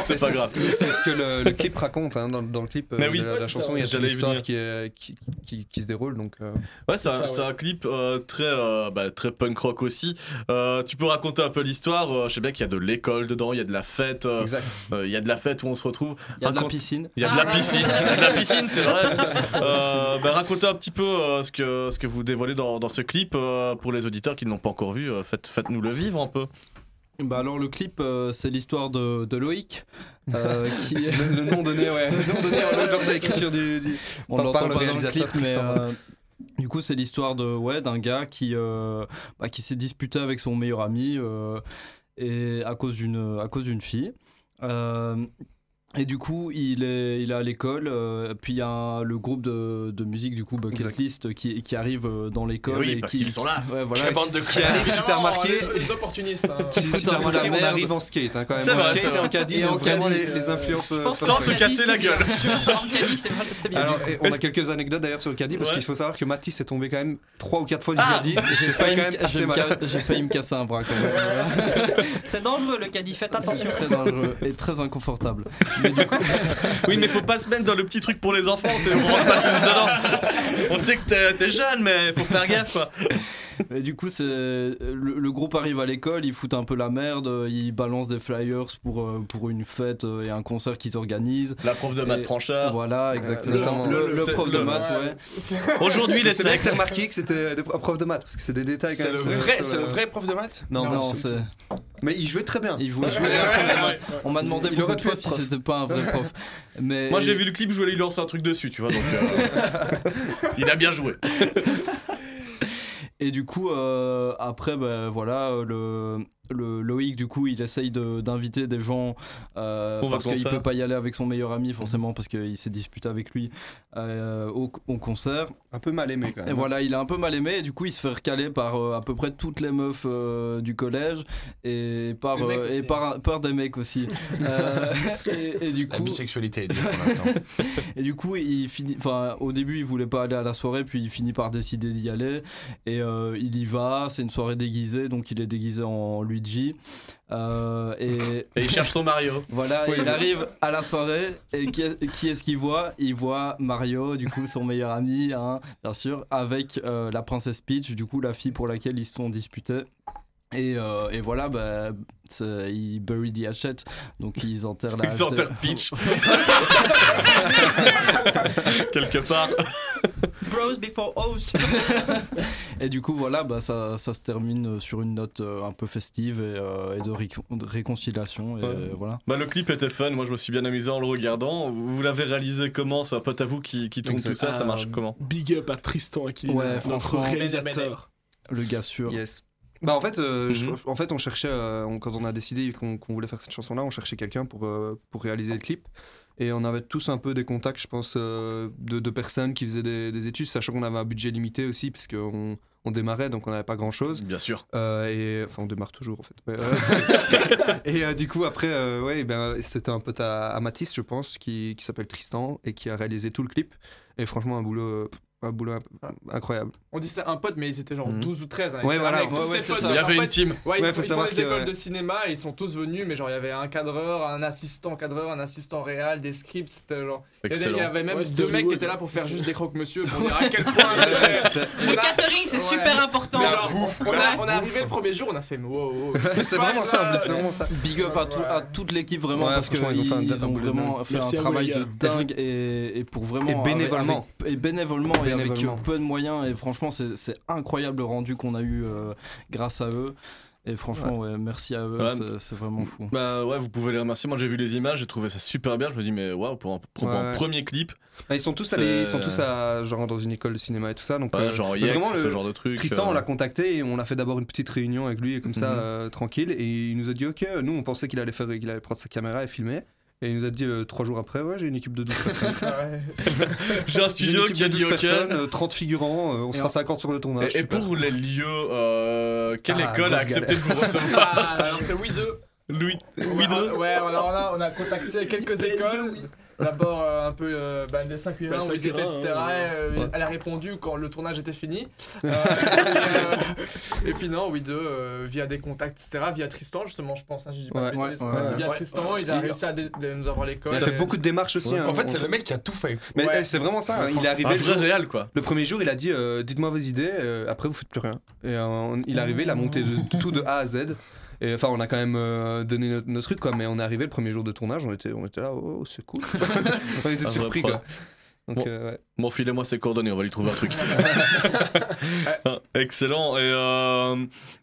c'est pas grave. C'est ce que le, le clip raconte hein, dans, dans le clip euh, oui, de la, ouais, la c'est chanson. Il y a toute l'histoire qui, qui, qui, qui se déroule. Donc, euh, Ouais, c'est un, ouais. clip euh, très, euh, bah, très punk rock aussi. Euh, tu peux raconter un peu l'histoire euh, Je sais bien qu'il y a de l'école dedans, il y a de la fête. euh, exact. euh, il y a de la fête où on se retrouve. Il y a de la Raconte- piscine. Il y a de la piscine, de la piscine, c'est vrai. [LAUGHS] Euh, bah, racontez un petit peu euh, ce, que, ce que vous dévoilez dans, dans ce clip euh, pour les auditeurs qui ne l'ont pas encore vu. Euh, faites, faites-nous le vivre un peu. Bah alors le clip, euh, c'est l'histoire de, de Loïc. euh, [LAUGHS] qui... le, le nom donné, ouais. Le nom donné lors de l'écriture du. du On l'entend le pas dans le clip, mais euh, du coup c'est l'histoire de ouais d'un gars qui bah, qui s'est disputé avec son meilleur ami et à cause d'une à cause d'une fille. Et du coup, il est, il est à l'école. euh, puis il y a le groupe de, de musique, du coup, Bucket List, qui, qui arrive euh, dans l'école. Oui, et parce qui, qu'ils sont là. Ouais, voilà, Quelle bande de Qui arrive, si t'as remarqué, Les, les opportunistes. hein. qui si t'as la remarqué, on arrive en skate hein, quand même. C'est en vrai, skate c'est et en caddie, vraiment les, les influences. Euh, Sans se casser la c'est gueule. [LAUGHS] En caddie, c'est vrai, c'est bien. Alors, on a quelques anecdotes d'ailleurs sur le caddie parce qu'il faut savoir que Mathis est tombé quand même 3 ou 4 fois du Ah caddie. J'ai c'est failli, quand même j'ai assez me mal. ca- j'ai failli me casser un bras quand même. C'est dangereux le caddie, faites attention. très dangereux et très inconfortable. [LAUGHS] Oui, mais faut pas se mettre dans le petit truc pour les enfants, on rentre pas tous dedans. On sait que t'es jeune, mais faut faire gaffe quoi. [LAUGHS] Et du coup, c'est le, le groupe arrive à l'école, ils foutent un peu la merde, ils balancent des flyers pour, euh, pour une fête euh, et un concert qu'ils organisent. La prof de maths Tranchard. Voilà, exactement. le, prof de le- maths, ouais. Aujourd'hui, les que t'as sexes. remarqué que c'était un prof de maths parce que c'est des détails quand C'est même. le vrai, c'est le vrai prof de maths Non, Non, non, c'est. mais il jouait très bien. Il jouait, il jouait très, bien. On m'a demandé Il beaucoup de fois si c'était pas un vrai prof. Mais Moi j'ai vu le clip, je voulais lui lancer un truc dessus, tu vois, donc. euh, [LAUGHS] Il a bien joué. [LAUGHS] Et du coup, euh, après, ben voilà, euh, le, le Loïc, du coup, il essaye de- d'inviter des gens euh, parce qu'il peut pas y aller avec son meilleur ami, forcément, parce qu'il s'est disputé avec lui euh, au, au concert. Un peu mal aimé quand même. Et voilà, il est un peu mal aimé, et du coup, il se fait recaler par euh, à peu près toutes les meufs euh, du collège et par, euh, et par, par des mecs aussi. [LAUGHS] Euh, et, et du La coup, bisexualité est dure pour l'instant. [LAUGHS] et du coup, il finit. Enfin, au début, il voulait pas aller à la soirée, puis il finit par décider d'y aller. Et euh, il y va. C'est une soirée déguisée, donc il est déguisé en Luigi. Euh, et, [LAUGHS] Et il cherche son Mario. voilà, Oui. il arrive à la soirée. Et qui, est- qui est-ce qu'il voit? Il voit Mario, du coup, son meilleur ami, hein, bien sûr, avec euh, la princesse Peach, du coup, la fille pour laquelle ils se sont disputés. Et, euh, et voilà, bah, ils bury the hatchet, donc ils enterrent la Ils enterrent Peach. [LAUGHS] [LAUGHS] Quelque part. [LAUGHS] Bros before hoes. [LAUGHS] Et du coup, voilà, bah, ça, ça se termine sur une note euh, un peu festive et, euh, et de, récon- de réconciliation. Et Ouais. euh, voilà. Bah, le clip était fun, moi je me suis bien amusé en le regardant. Vous l'avez réalisé comment C'est un pote à vous qui, qui tourne tout ça, ça marche comment? Big up à Tristan Aquilina, Ouais, notre réalisateur. Le gars sûr. Yes. Bah en fait, euh, je- Mhm. en fait, on cherchait euh, on- quand on a décidé qu'on voulait faire cette chanson-là, on cherchait quelqu'un pour euh, pour réaliser le clip. Et on avait tous un peu des contacts, je pense, euh, de, de personnes qui faisaient des, des études, sachant qu'on avait un budget limité aussi, parce qu'on on démarrait, donc on n'avait pas grand-chose. Bien sûr. Euh, et enfin, on démarre toujours en fait. Mais, euh, [LAUGHS] et euh, du coup, après, ouais, ben, c'était un pote à, à Matisse, je pense, qui, qui s'appelle Tristan et qui a réalisé tout le clip. Et franchement, un boulot, un boulot incroyable. On dit c'est un pote, mais ils étaient genre Mhm. 12 ou 13. hein. Ouais, voilà, ouais, ouais, potes. ça. Il y avait fait, une team. Ouais, ils, faut ils savoir des écoles ouais. de cinéma et ils sont tous venus, mais genre il y avait un cadreur, un assistant cadreur, un assistant réel, des scripts, c'était genre. Il y avait- il y Excellent. avait même deux mecs qui étaient là pour faire juste des croque-monsieur pour [LAUGHS] dire à quel point. Le catering, c'est Ouais. super important. On, a, on est arrivé le premier jour, on a fait wow, wow. [LAUGHS] c'est vraiment simple, c'est vraiment ça. Big up à, tout- à toute l'équipe vraiment parce qu'ils ont vraiment dingue. fait un travail de dingue et, pour vraiment bénévolement. et bénévolement avec euh, peu de moyens et franchement c'est c'est incroyable le rendu qu'on a eu euh, grâce à eux et franchement ouais, merci à eux Ouais. c'est- vraiment fou Bah ouais, vous pouvez les remercier. Moi j'ai vu les images, j'ai trouvé ça super bien. Je me dis, mais waouh, pour un, pour un Ouais. premier clip, Ah, Ils sont tous allés, ils sont tous à, genre dans une école de cinéma et tout ça. Donc, ouais, euh, genre Yex, vraiment, ce le- genre de truc. Tristan, euh, on l'a contacté et on a fait d'abord une petite réunion avec lui, et comme ça, Mhm. euh, tranquille. Et il nous a dit, ok, nous on pensait qu'il allait faire, qu'il allait prendre sa caméra et filmer. Et il nous a dit euh, trois jours après, ouais, j'ai une équipe de 12 personnes. [LAUGHS] [LAUGHS] J'ai un studio qui a dit 12 ok. personnes, euh, 30 figurants, euh, on Et sera en- 50 sur le tournage. Et, pour les lieux, euh, quelle Ah, école a accepté de vous recevoir Ah, alors c'est Oui 2. Louis, Louis II Ouais, on a, on a, on a contacté quelques écoles. D'abord euh, un peu euh, bah, les 5 Bah, où ils étaient, 5 etc. hein, et, euh, Ouais. Elle a répondu quand le tournage était fini. [LAUGHS] Euh, et, euh, et puis non, oui, 2 via des contacts, etc. Via Tristan, justement, je pense. Hein, j'ai dit pas de Ouais, bêtises. ouais, Ouais, c'est ouais. via Tristan, ouais. il a Il- réussi à de nous avoir l'école. Il a Ça, fait beaucoup de démarches aussi. hein, En fait, c'est le mec qui a tout fait. Mais Ouais. eh, c'est vraiment ça. hein, Il est arrivé réel quoi. le premier jour, il a dit euh, Dites-moi vos idées, euh, après vous faites plus rien. Et euh, il est arrivé, il a monté de- tout de A à Z. Et enfin, on a quand même euh, donné notre, notre truc, quoi. Mais on est arrivé le premier jour de tournage, on était, on était là, oh, c'est cool. [LAUGHS] on était surpris, quoi. Donc, Bon. euh, ouais. Bon, filez-moi ses coordonnées, on va lui trouver un truc. [LAUGHS] Ah, Excellent. Et euh,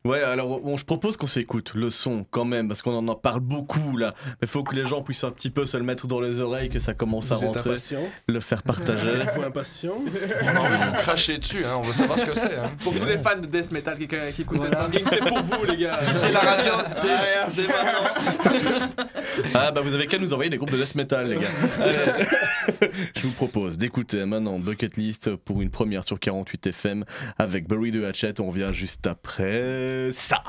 ouais, alors bon, je propose qu'on s'écoute le son quand même, parce qu'on en parle beaucoup là. Mais il faut que les gens puissent un petit peu se le mettre dans les oreilles, que ça commence à Vous êtes rentrer, impatient le faire partager. Êtes-vous impatient On a envie de vous cracher dessus, hein, on veut savoir ce que c'est. Hein. Pour tous les fans de death metal qui, qui écoutent Endgame, c'est pour vous les gars. C'est la radio dès, dès maintenant. Ah bah vous avez qu'à nous envoyer des groupes de death metal les gars. [LAUGHS] Allez. Je vous propose d'écouter maintenant Bucket List pour une première sur 48 FM avec Bury de Hatchet. On revient juste après ça.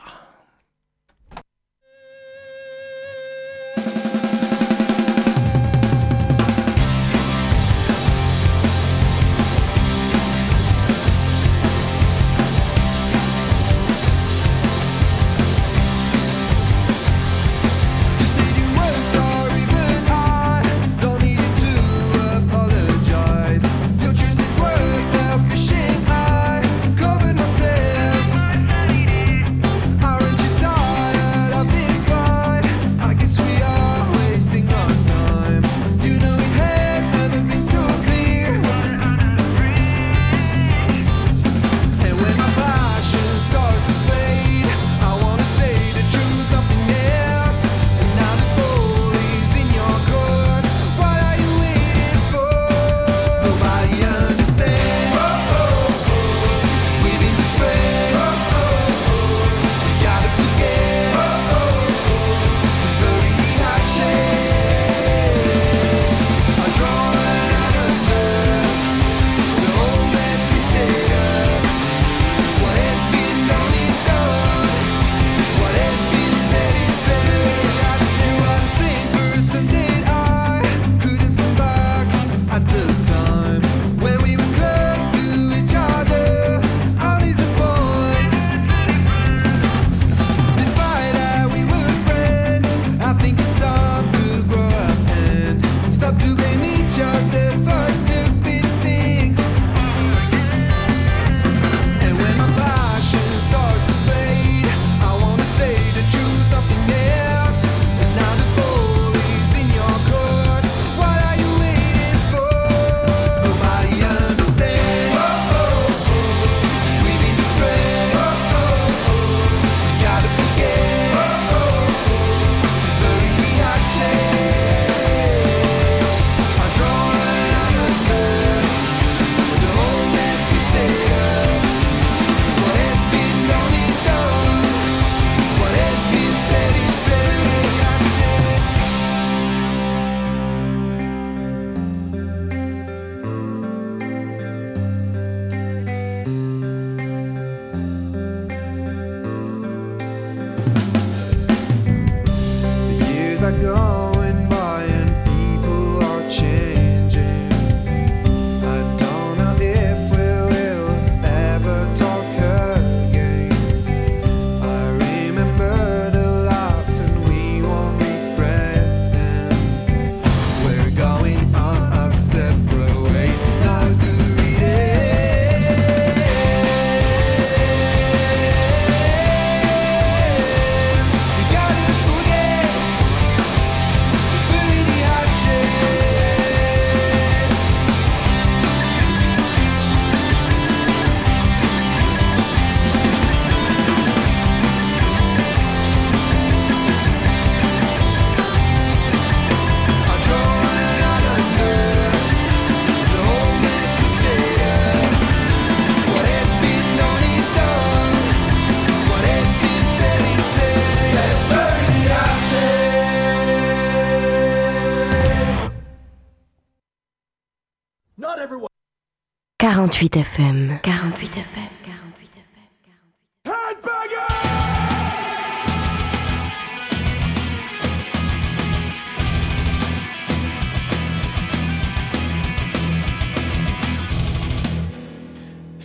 48 FM. 48 FM.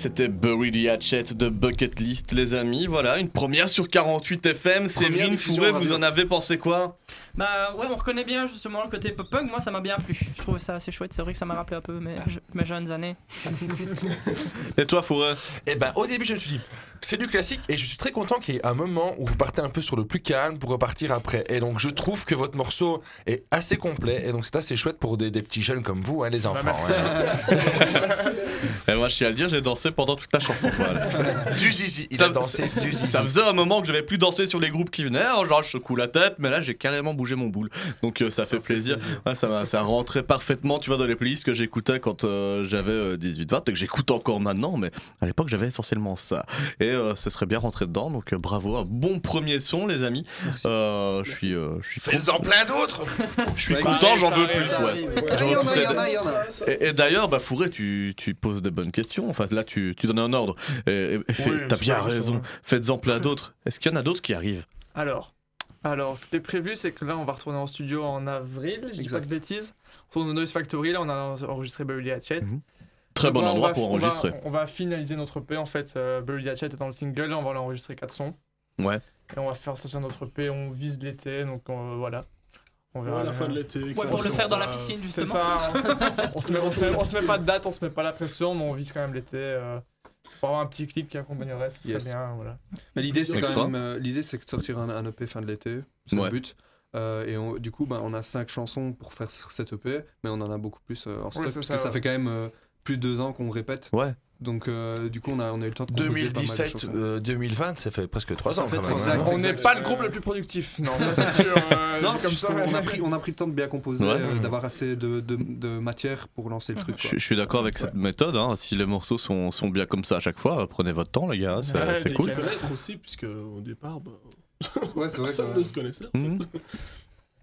c'était Bury the Hatchet de Bucket List, les amis. Voilà, une première sur 48 FM. Séverine radio. vous en avez pensé quoi? Bah ouais, on reconnaît bien justement le côté pop-punk. Moi, ça m'a bien plu. Je trouve ça assez chouette. C'est vrai que ça m'a rappelé un peu mes, je- mes jeunes années. [LAUGHS] Et toi, Fourré Et ben au début je me suis dit c'est du classique et je suis très content qu'il y ait un moment où vous partez un peu sur le plus calme pour repartir après. Et donc je trouve que votre morceau est assez complet et donc c'est assez chouette pour des, des petits jeunes comme vous, hein, les enfants. hein. [LAUGHS] Et moi, je tiens à le dire, j'ai dansé pendant toute la chanson. Voilà. [LAUGHS] Du zizi, il Ça- a dansé ça- du zizi. Ça faisait un moment que j'avais plus dansé sur les groupes qui venaient. Oh, genre, je secoue la tête, mais là, j'ai carrément bougé mon boule. Donc, euh, ça fait plaisir. Ouais, ça, ça rentrait parfaitement, tu vois, dans les playlists que j'écoutais quand euh, j'avais 18-20 et que j'écoute encore maintenant. Mais à l'époque, j'avais essentiellement ça. Et euh, ça serait bien rentré dedans. Donc, euh, bravo. Un bon premier son, les amis. Euh, je suis, euh, je suis Faites-en plein d'autres Je suis content, j'en veux plus. Et, et d'ailleurs, bah Fourré, tu, tu poses des bonnes questions. Enfin, là, tu, tu donnes un ordre. Et, et- et fais- Oui, t'as bien raison. Faites-en plein d'autres. Est-ce qu'il y en a d'autres qui arrivent? Alors, alors, ce qui est prévu, c'est que là, on va retourner en studio en avril, je dis pas de bêtises. On retourne au Noise Factory, là, on a enregistré the Hatchet. Très Donc bon là, endroit va- pour on va- enregistrer. On va, finaliser notre EP, en fait. Euh, the Hatchet est dans le single, là, on va l'enregistrer 4 sons. Ouais. Et on va faire sortir notre EP, on vise l'été, donc euh, voilà. On Ouais, à la fin de l'été, Ouais, pour le faire dans la piscine, C'est justement. ça. [LAUGHS] on, se met, on, se met, on se met pas de date, on se met pas la pression, mais on vise quand même l'été. euh, pour avoir un petit clip qui accompagnerait, ce serait Yes. bien. Voilà. Mais l'idée c'est quand même euh, l'idée c'est de sortir un, un EP fin de l'été, c'est Ouais. le but. Euh, et on- du coup, ben, on a cinq chansons pour faire cet EP, mais on en a beaucoup plus euh, en stock c'est parce ça, que ça ouais. fait quand même euh, plus de deux ans qu'on répète. Ouais. Donc euh, du coup, on a, on a eu le temps de composer pas mal de 2017, chansons. euh, 2020, ça fait presque 3 ans. Fait quand même, trois hein. ans. On n'est pas le groupe le plus productif, non, ça c'est [LAUGHS] sûr. euh, Non, c'est comme juste ça. qu'on on a pris, on a pris le temps de bien composer, Ouais. euh, d'avoir assez de, de, de matière pour lancer le truc. Je, quoi. je suis d'accord avec cette méthode. hein. Si les morceaux sont, sont bien comme ça à chaque fois, prenez votre temps, les gars. C'est Ouais, cool. se connaître aussi, puisque au départ, bah, Ouais, c'est vrai personne ne se connaissait. en fait.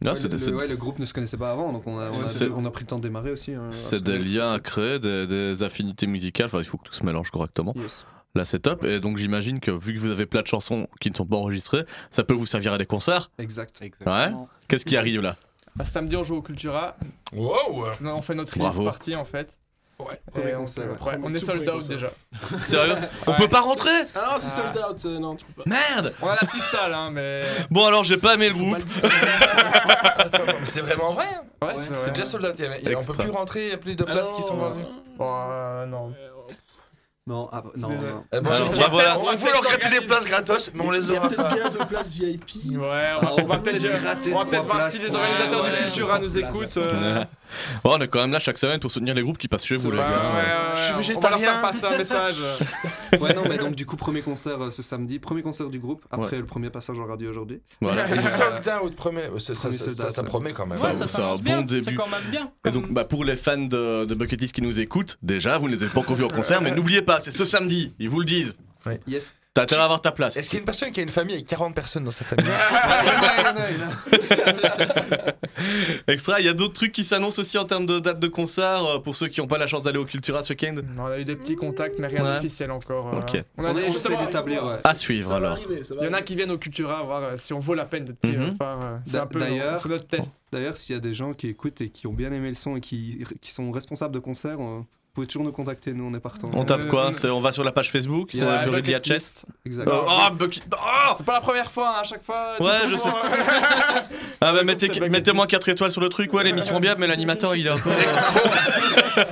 Non, Ouais, c'est le, c'est- le- ouais, le groupe ne se connaissait pas avant, donc on a, on a, C'est- on a pris le temps de démarrer aussi. hein, c'est des liens à créer, des, des affinités musicales. Enfin, il faut que tout se mélange correctement. Yes. Là, c'est top. Et donc, j'imagine que vu que vous avez plein de chansons qui ne sont pas enregistrées, ça peut vous servir à des concerts. Exact. Ouais. Qu'est-ce qui arrive là? Bah, samedi, on joue au Cultura. Wow On fait notre release party en fait. Ouais. Premier concert, peut- ouais. ouais, on est sold out déjà. [LAUGHS] Sérieux [LAUGHS] On peut pas rentrer Ah non, c'est Ah. sold out, euh, non, tu peux pas. Merde On a la petite salle, hein, mais. Bon, alors, j'ai pas aimé le groupe. [LAUGHS] Attends, mais c'est vraiment vrai hein Ouais, c'est C'est vrai. déjà sold out, il y a- il y a- on peut Extra. plus rentrer, il n'y a plus de places qui sont vendues. Bon, euh, non. Non, ah, non, Désolé. non. Eh ben, Alors, on bah, va voilà. on peut-être leur gratter des places gratos, mais on les Il y a aura peut-être pas. bien deux places VIP. Ouais, on va, Ah, on va peut peut-être peut-être gratter on va trois peut-être voir places si les pour- organisateurs Ouais, du ouais, Cultura nous écoutent. euh, Bon, on est quand même là chaque semaine pour soutenir les groupes qui passent chez vous, les ouais, gars. ouais, Je suis on va leur végétarien. faire passer un message. [LAUGHS] Ouais, non, mais donc du coup, premier concert euh, ce samedi, premier concert du groupe, après Ouais. le premier passage en radio aujourd'hui. Voilà. Et sold out, promet. Ça, ça, Premier ça, ça, ça ouais. promet quand même. Ça, Ouais, c'est ça un bon bien. début. Quand même bien. Et donc, bah, pour les fans de, de Bucket List qui nous écoutent, déjà, vous ne les avez pas encore vus au concert, mais n'oubliez pas, c'est ce samedi, ils vous le disent. Yes. T'as intérêt à avoir ta place. Est-ce qu'il y a une personne qui a une famille avec 40 personnes dans sa famille Extra, il y a d'autres trucs qui s'annoncent aussi en termes de date de concert euh, pour ceux qui n'ont pas la chance d'aller au Cultura ce week-end? On a eu des petits contacts, mais rien Ouais. d'officiel encore. euh. Ok. On a des- justement, d'établir, ouais. À suivre alors. arriver, Il y en a qui viennent au Cultura voir euh, si on vaut la peine d'être pris par. C'est D'a- un peu d'ailleurs- c'est notre test. D'ailleurs, s'il y a des gens qui écoutent et qui ont bien aimé le son et qui, qui sont responsables de concerts, euh, vous pouvez toujours nous contacter, nous on est partants. On tape Euh, quoi euh, On va sur la page Facebook, c'est Ouais, Bury the bucket Hatchet. list. Exact. Euh, Oh, Bucket. Oh C'est pas la première fois, hein, à chaque fois. Ouais, je sais. [LAUGHS] Ah bah mettez- mettez-moi 4 étoiles sur le truc, ouais l'émission est bien mais l'animateur il est un peu... [LAUGHS]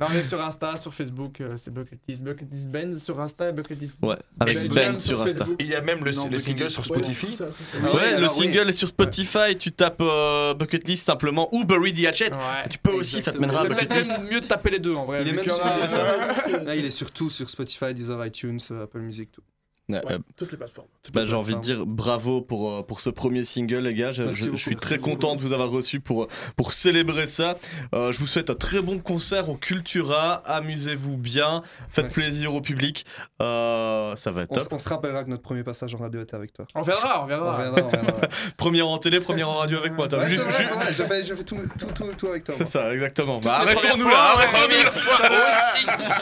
Non, on est sur Insta, sur Facebook, euh, c'est Bucket List. Bucket List Ben sur Insta et Bucket List. Ouais, avec Ben Ben Ben sur sur Insta. Il y a même le, Non, le Bucket single sur Spotify. ça, ça. Ah Ouais, oui, le oui. single est sur Spotify, tu tapes euh, Bucket List simplement ou Bury the Hatchet. Ouais. Tu peux aussi, ça te mènera à C'est Bucket peut-être List. même mieux de taper les deux en vrai. Il est même sur- Là, il est surtout sur Spotify, Deezer, iTunes, euh, Apple Music, tout. Ouais, euh, toutes les plateformes. bah, j'ai envie de dire bravo pour, euh, pour ce premier single, les gars. Je, suis très content de vous avoir reçu pour, pour célébrer ça. Euh, je vous souhaite un très bon concert au Cultura. Amusez-vous bien. Faites Merci. plaisir au public. Euh, ça va être On, top. on se rappellera que notre premier passage en radio était avec toi. On reviendra, on reviendra, on ouais. [LAUGHS] Première en télé, première en radio avec moi. Ouais, Juste- vrai, juste- c'est vrai, je fais, je fais tout, tout, tout, tout avec toi. C'est moi. ça, exactement. Bah, arrêtons-nous là, fois, [LAUGHS] arrêtons-nous.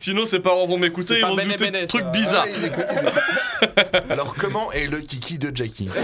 Sinon, ses parents vont m'écouter, ils vont se douter ils écoutent. Alors comment est le kiki de Jackie [LAUGHS]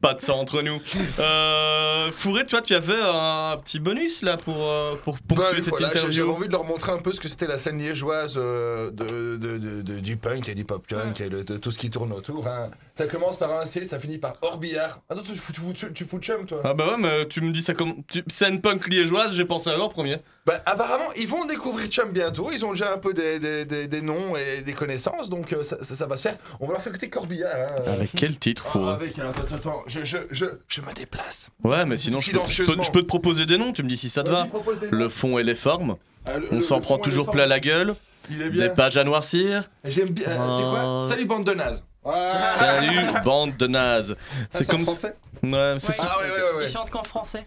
Pas de ça entre nous. Euh, Fourré, toi, tu avais un petit bonus là pour, euh, pour Bah, poursuivre cette voilà, j'ai- J'avais interview. envie de leur montrer un peu ce que c'était la scène liégeoise euh, de, de- de- de- du punk et du pop punk et de, de tout ce qui tourne autour. hein. Ça commence par un C, ça finit par Orbillard. Ah non, tu fous, tu fous, tu fous chum toi Ah bah ouais, mais tu me dis ça comme. Tu... Scène punk liégeoise, j'ai pensé à eux en premier. Bah, apparemment, ils vont découvrir Chum bientôt. Ils ont déjà un peu des, des- des- des noms et des connaissances, donc euh, ça, ça- ça va se faire. On va leur faire écouter Corbillard. hein. Avec quel titre, Ah, Fourré avec, alors, attends, attends, je, je, je, je me déplace. Ouais, mais sinon, je peux, je, peux, Silencieusement. je peux te proposer des noms, tu me dis si ça te va. Le fond et les formes. Ah, le- On s'en prend toujours plein la gueule. Il est bien. Des pages à noircir. J'aime bien. euh, tu sais quoi Euh, Salut, bande de nazes. Salut, bande de nazes. C'est c'est en comme. français Ouais, c'est Ouais. Ah ouais, ouais, ouais. ouais. Ils chantent qu'en français.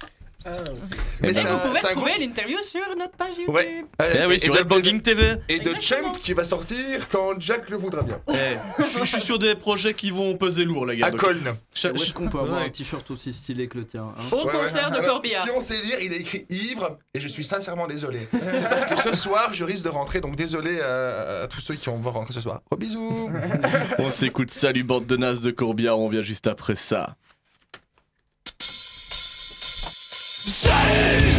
Mais Et c'est vous pouvez trouver groupe- l'interview sur notre page YouTube. Ouais. Eh oui, Et sur Headbanging TV. Et de. Champ qui va sortir quand Jack le voudra bien. Eh, je suis- sur des projets qui vont peser lourd, les gars. À Colne. Est-ce qu'on peut avoir Ouais. un t-shirt aussi stylé que le tien hein Au Ouais, ouais. concert de Corbillard. Si on sait lire, il est écrit ivre et je suis sincèrement désolé. C'est parce que ce soir, je risque de rentrer, donc désolé à, à tous ceux qui vont voir rentrer ce soir. Gros bisous. [LAUGHS] On s'écoute Salut, bande de nazes de Courbiard. On vient juste après ça. Salut,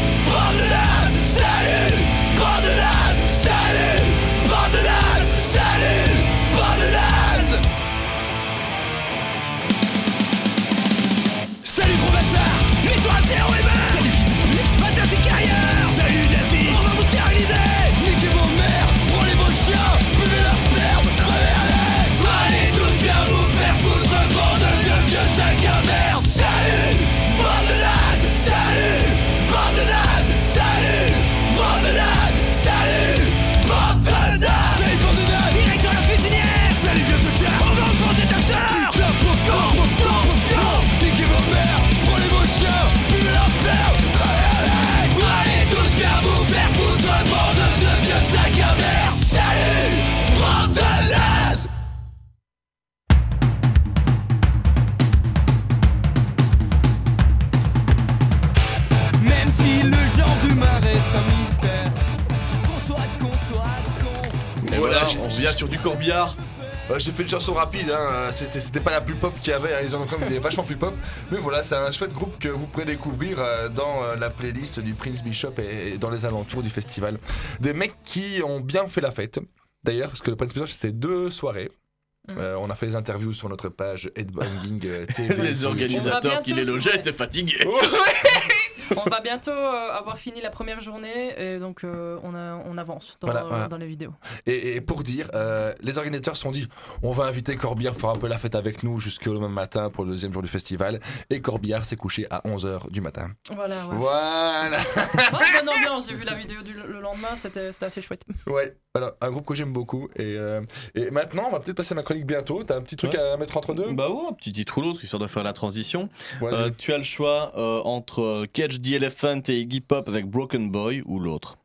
on revient sur du Corbillard. Euh, J'ai fait une chanson rapide, hein. c'était pas la plus pop qu'il y avait, hein. ils en ont quand même vachement plus pop. Mais voilà, c'est un chouette groupe que vous pourrez découvrir euh, dans euh, la playlist du Prince Bishop et, et dans les alentours du festival. Des mecs qui ont bien fait la fête. D'ailleurs, parce que le Prince Bishop c'était deux soirées. Euh, on a fait les interviews sur notre page Headbanging euh, [LAUGHS] TV. Les organisateurs qui les logeaient étaient fatigués. [LAUGHS] On va bientôt euh, avoir fini la première journée et donc euh, on, a- on avance dans, Voilà, voilà. dans les vidéos. Et, et pour dire, euh, les organisateurs se sont dit on va inviter Corbillard pour faire un peu la fête avec nous jusqu'au même matin pour le deuxième jour du festival. Et Corbillard s'est couché à 11h du matin. Voilà, ouais. Voilà Ouais, [LAUGHS] bonne ambiance, j'ai vu la vidéo du, le lendemain, c'était c'était assez chouette. Ouais, voilà, un groupe que j'aime beaucoup. Et, euh, et maintenant, on va peut-être passer à ma chronique bientôt. T'as un petit truc à mettre entre deux? Bah ouais, un petit titre ou l'autre, histoire de faire la transition. Euh, tu as le choix euh, entre euh, Catch the Elephant et Iggy Pop avec Broken Boy ou l'autre.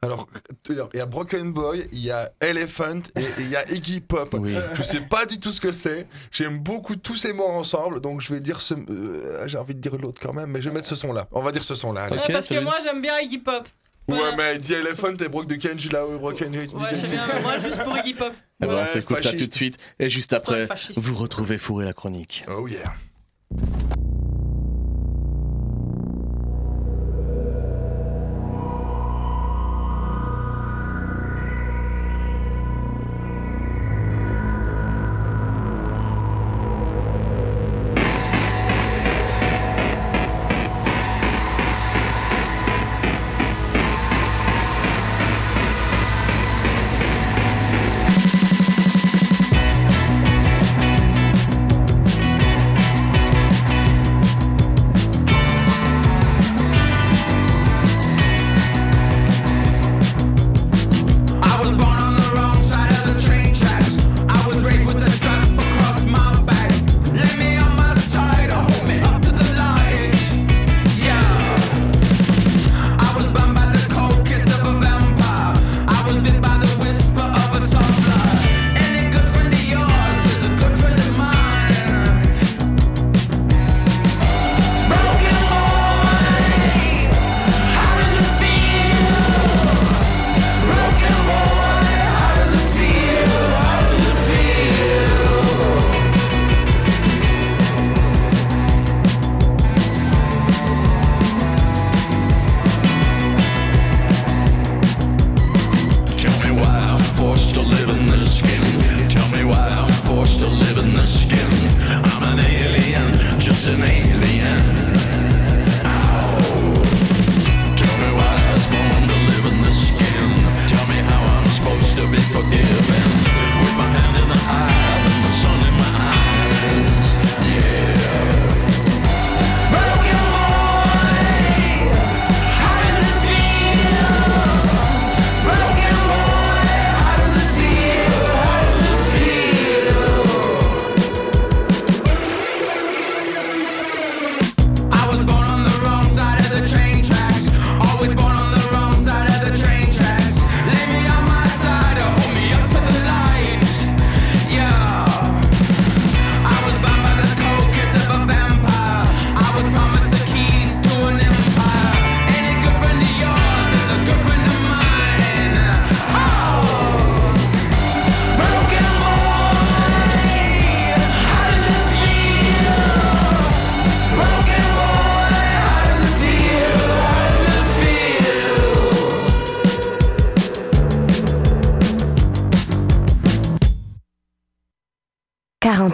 Alors, il y a Broken Boy, il y a Elephant et il y a Iggy Pop. Je sais pas du tout ce que c'est. J'aime beaucoup tous ces mots ensemble, donc je vais dire ce. euh, J'ai envie de dire l'autre quand même, mais je vais mettre ce son-là. On va dire ce son-là. Ouais, parce que moi j'aime bien Iggy Pop. Ouais, mais The Elephant et Broke de Kenji là, Broken Ouais, c'est bien, moi juste pour Iggy Pop. Eh ben, Ouais, on s'écoute ça tout de suite. Et juste après, vous retrouvez Fourré la chronique. Oh yeah.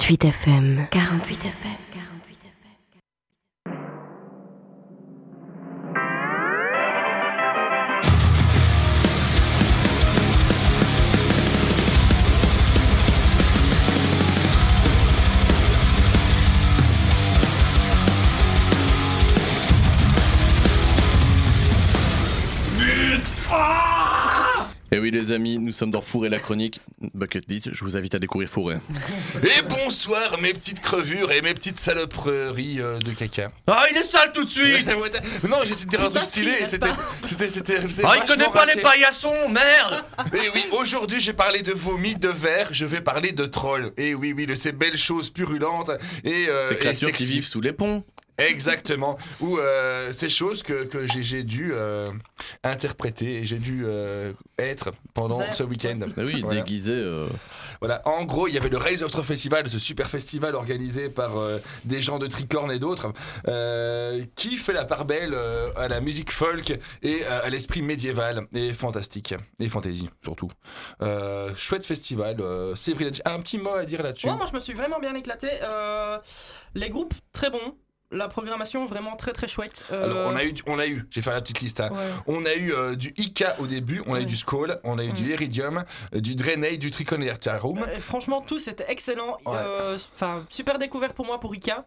48 FM. 48 FM. Et oui les amis, nous sommes dans Fourré la chronique. Bucket List, je vous invite à découvrir Fourré. [LAUGHS] Et bonsoir mes petites crevures et mes petites saloperies euh, de caca. Ah il est sale tout de suite [LAUGHS] Non j'essaie de dire un truc stylé et c'était... C'était... c'était, c'était Ah il connaît pas les raté. paillassons, merde [LAUGHS] Et oui, aujourd'hui j'ai parlé de vomi, de verre, je vais parler de trolls. Et oui, oui, de ces belles choses purulentes et euh, Ces et créatures qui sexy. vivent sous les ponts. Exactement. Ou euh, ces choses que, que j'ai, j'ai dû euh, interpréter et j'ai dû euh, être pendant ce week-end. Ah oui, Voilà. déguisé. euh, Voilà, en gros, il y avait le Raise of Festival, ce super festival organisé par euh, des gens de Tricorne et d'autres, euh, qui fait la part belle euh, à la musique folk et euh, à l'esprit médiéval et fantastique, et fantasy surtout. Euh, chouette festival, euh, Séverine, un petit mot à dire là-dessus Ouais, moi je me suis vraiment bien éclaté. Euh, les groupes très bons. La programmation vraiment très très chouette. Euh, Alors on a eu, on a eu, j'ai fait la petite liste. hein. Ouais. On a eu euh, du Ika au début, on a eu du Skull, on a eu du Mm. Iridium, euh, du Draenei, du Tricon et Room. Euh, franchement, tout c'était excellent. Euh, Enfin, super découverte pour moi pour Ika.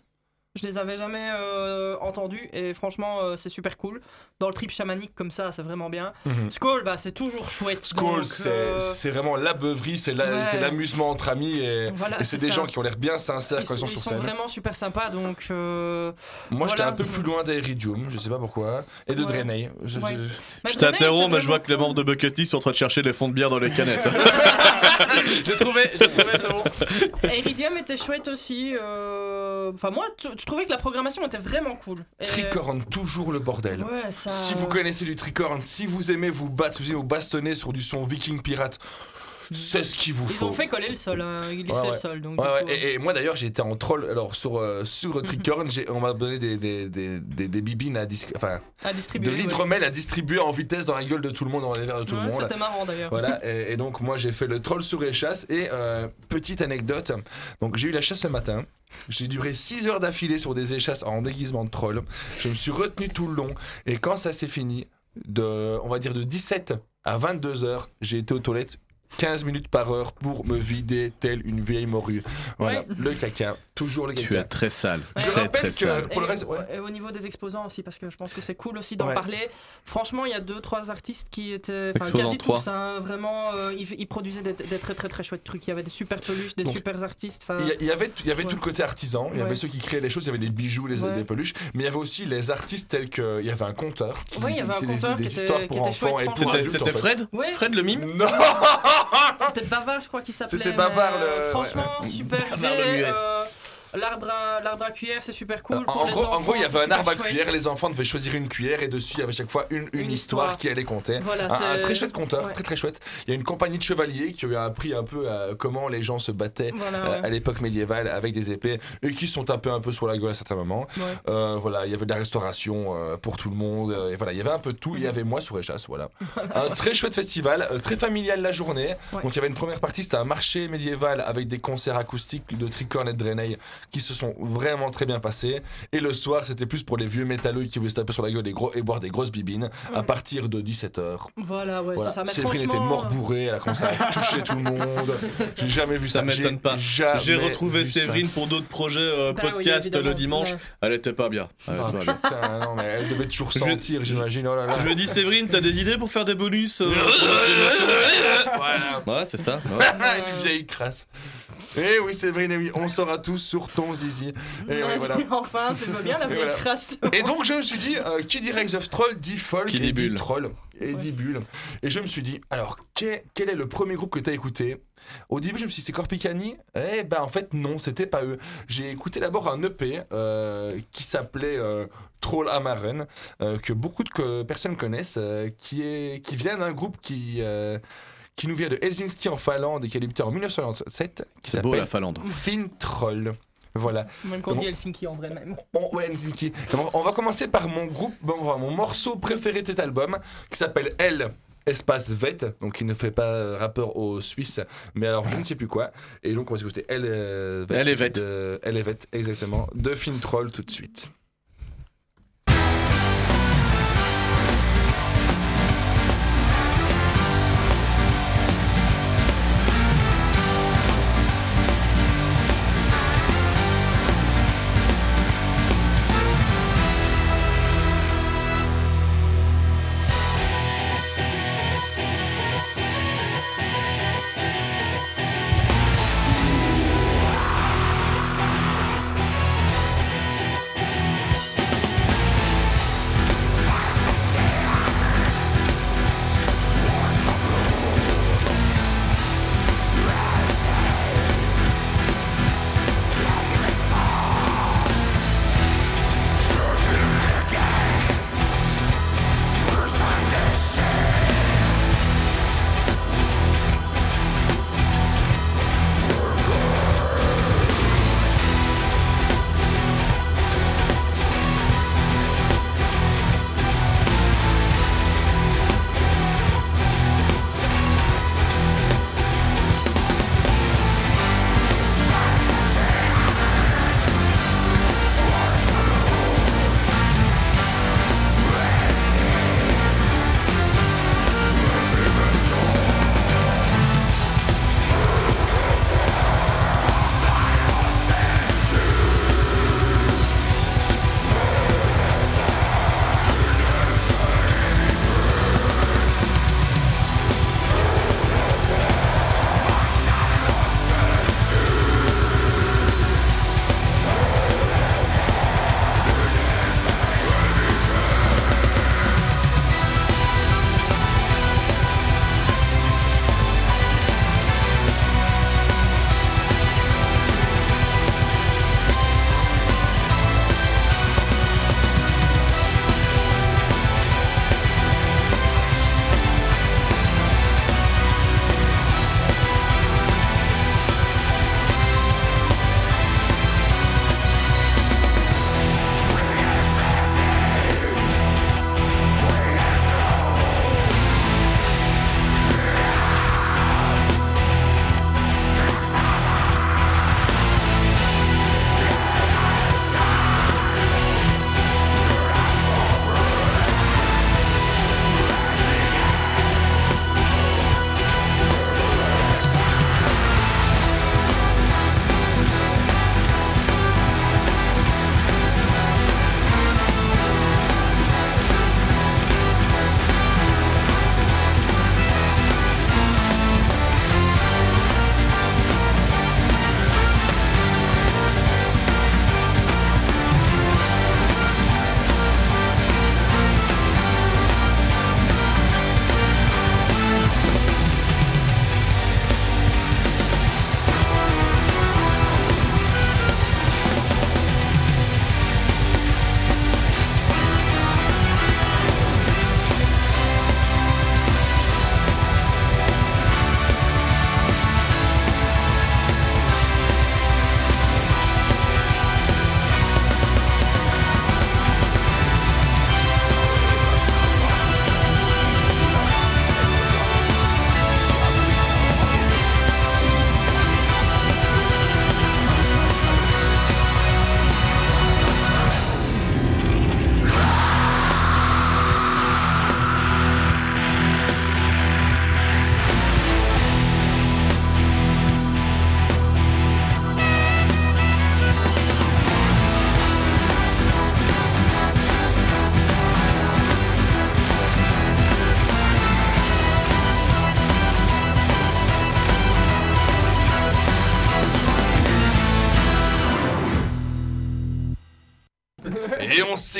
Je les avais jamais euh, entendus et franchement, euh, c'est super cool. Dans le trip chamanique comme ça, c'est vraiment bien. Mhm. Skull, bah, c'est toujours chouette. Skull, donc, c'est euh, c'est vraiment la beuverie, c'est la- ouais. c'est l'amusement entre amis et, Voilà, et c'est c'est des ça. gens qui ont l'air bien sincères ils, quand ils sont ils sur sont scène. vraiment super sympas donc. euh, Moi j'étais un peu plus loin d'Iridium, je sais pas pourquoi, et de Ouais. Draenei. Je- Ouais. je- Mais Je Draenei, t'interromps, mais je vois que les membres de Bucket List sont en train de chercher les fonds de bière dans les canettes. [LAUGHS] [LAUGHS] J'ai trouvé, j'ai trouvé, c'est bon. Iridium était chouette aussi. euh, Enfin, moi, je trouvais que la programmation était vraiment cool. Et- Tricorne, toujours le bordel. Ouais, ça. Si vous connaissez du tricorne, si vous aimez vous battre, si vous aimez vous bastonner sur du son viking pirate, c'est ce qu'il vous Ils faut. ont fait coller le sol, hein, ils glissaient Ouais, le ouais. sol. Donc, Ouais, ouais, coup, Et, et moi d'ailleurs j'ai été en troll alors sur euh, sur [LAUGHS] Tricorn on m'a donné des des, des, des, des bibines à dis- enfin À distribuer, de ouais. l'hydromel à distribuer en vitesse dans la gueule de tout le monde dans les verres de tout Ouais, le monde C'était marrant d'ailleurs. voilà [LAUGHS] et, et donc moi j'ai fait le troll sur échasse et euh, petite anecdote donc j'ai eu la chasse le matin j'ai duré 6 heures d'affilée sur des échasses en déguisement de troll je me suis retenu tout le long et quand ça s'est fini de on va dire de 17 à 22 heures j'ai été aux toilettes 15 minutes par heure pour me vider telle une vieille morue. Voilà, Ouais. le caca, toujours le caca. tu es très sale. Je très rappelle très que- sale. pour le Et- reste, ouais. Et au niveau des exposants aussi, parce que je pense que c'est cool aussi d'en Ouais. parler. Franchement, il y a deux, trois artistes qui étaient. Quasi trois. tous, hein, vraiment. euh, ils, ils produisaient des, des très, très, très chouettes trucs. Il y avait des super peluches, des Donc, super artistes. Il y, avait, il y avait ouais. tout le côté artisan, il y avait ceux qui créaient des choses, il y avait des bijoux, les, Ouais. des peluches, mais il y avait aussi les artistes tels que. Il y avait un conteur Ouais, il y avait un des- conteur des, qui était- histoires qui pour était enfants chouette, pour adultes. C'était. Fred? Fred le mime? Non C'était Bavard, je crois qu'il s'appelait. C'était Bavard, euh, le- Franchement, super Euh, L'arbre à, l'arbre à cuillère, c'est super cool. En, Pour en les gros, en enfants, gros, il y avait un arbre à chouette. cuillère, les enfants devaient choisir une cuillère et dessus il y avait chaque fois une, une Une histoire, histoire. qui allait compter. Voilà, un, très chouette conteur, ouais. très très chouette. Il y a une compagnie de chevaliers qui ont appris un peu à comment les gens se battaient Voilà, euh, ouais. à l'époque médiévale avec des épées et qui sont tapés un peu sur la gueule à certains moments. Ouais. Euh, voilà, il y avait de la restauration euh, pour tout le monde. euh, et voilà, il y avait un peu de tout. Il y avait moi sur Échasse, [LAUGHS] voilà. un très chouette festival, euh, très familial la journée. Donc il y avait une première partie, c'était un marché médiéval avec des concerts acoustiques de Tricorne et de Draenei qui se sont vraiment très bien passés. Et le soir, c'était plus pour les vieux métalleux qui voulaient se taper sur la gueule et, gros, et boire des grosses bibines à partir de 17h. Voilà, ouais, Voilà. ça. Mais Séverine était mort bourré, elle a commencé à [LAUGHS] toucher tout le monde. J'ai jamais vu ça. Ça m'étonne pas. J'ai retrouvé ça. Séverine pour d'autres projets euh, Bah podcast le dimanche. ouais. Elle était pas bien. Elle était Ah, pas bien. putain, non, mais elle devait toujours sentir, j'imagine. Oh là là. Je lui ai dit Séverine, t'as des idées pour faire des bonus euh. [LAUGHS] Ouais, c'est ça. ouais. [LAUGHS] Une vieille crasse. Eh oui, Séverine, eh oui, on saura tous sur ton zizi. Et oui, voilà. [LAUGHS] enfin, tu veux bien la Et vieille voilà. crasse. Et donc je me suis dit, euh, qui dit Rise of Troll dit folk Qui et dit dit bulle. troll et dit bulle. Et je me suis dit, alors quel, quel est le premier groupe que tu as écouté? Au début je me suis dit c'est Corpicani? Eh ben en fait non, c'était pas eux. J'ai écouté d'abord un EP euh, qui s'appelait euh, Troll Amaren, euh, que beaucoup de personnes connaissent, euh, qui, est, qui vient d'un groupe qui... qui nous vient de Helsinki en Finlande et qui a débuté en 1997, qui C'est beau s'appelle la Finlande. Fin Troll. Voilà. Même qu'on Bon. dit Helsinki en vrai même. On, ouais, Helsinki. On va commencer par mon groupe, bon, mon morceau préféré de cet album, qui s'appelle Elle. espace Vet, donc il ne fait pas rappeur au Suisse, mais alors je ne sais plus quoi. Et donc on va écouter Elle, euh, Vet Elle est Vet. de- Elle est Vet, exactement, de Film Troll tout de suite.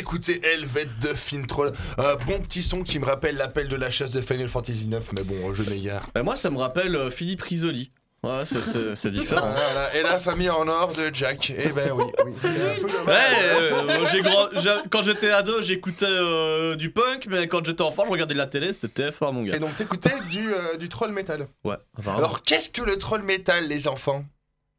S'écoutait Helvet de Fintroll. Un bon petit son qui me rappelle l'appel de la chasse de Final Fantasy 9, mais bon, je m'égare. Bah, moi, ça me rappelle euh, Philippe Risoli. Ouais, c'est- différent. [LAUGHS] Voilà, et la famille en or de Jack. Eh ben oui. oui. C'est un peu dommage. Ouais, euh, moi, j'ai grand- j'ai- quand j'étais ado, j'écoutais euh, du punk, mais quand j'étais enfant, je regardais la télé, c'était TF1, mon gars. Et donc t'écoutais du, euh, du troll metal. Ouais, apparemment. Alors qu'est-ce que le troll metal, les enfants?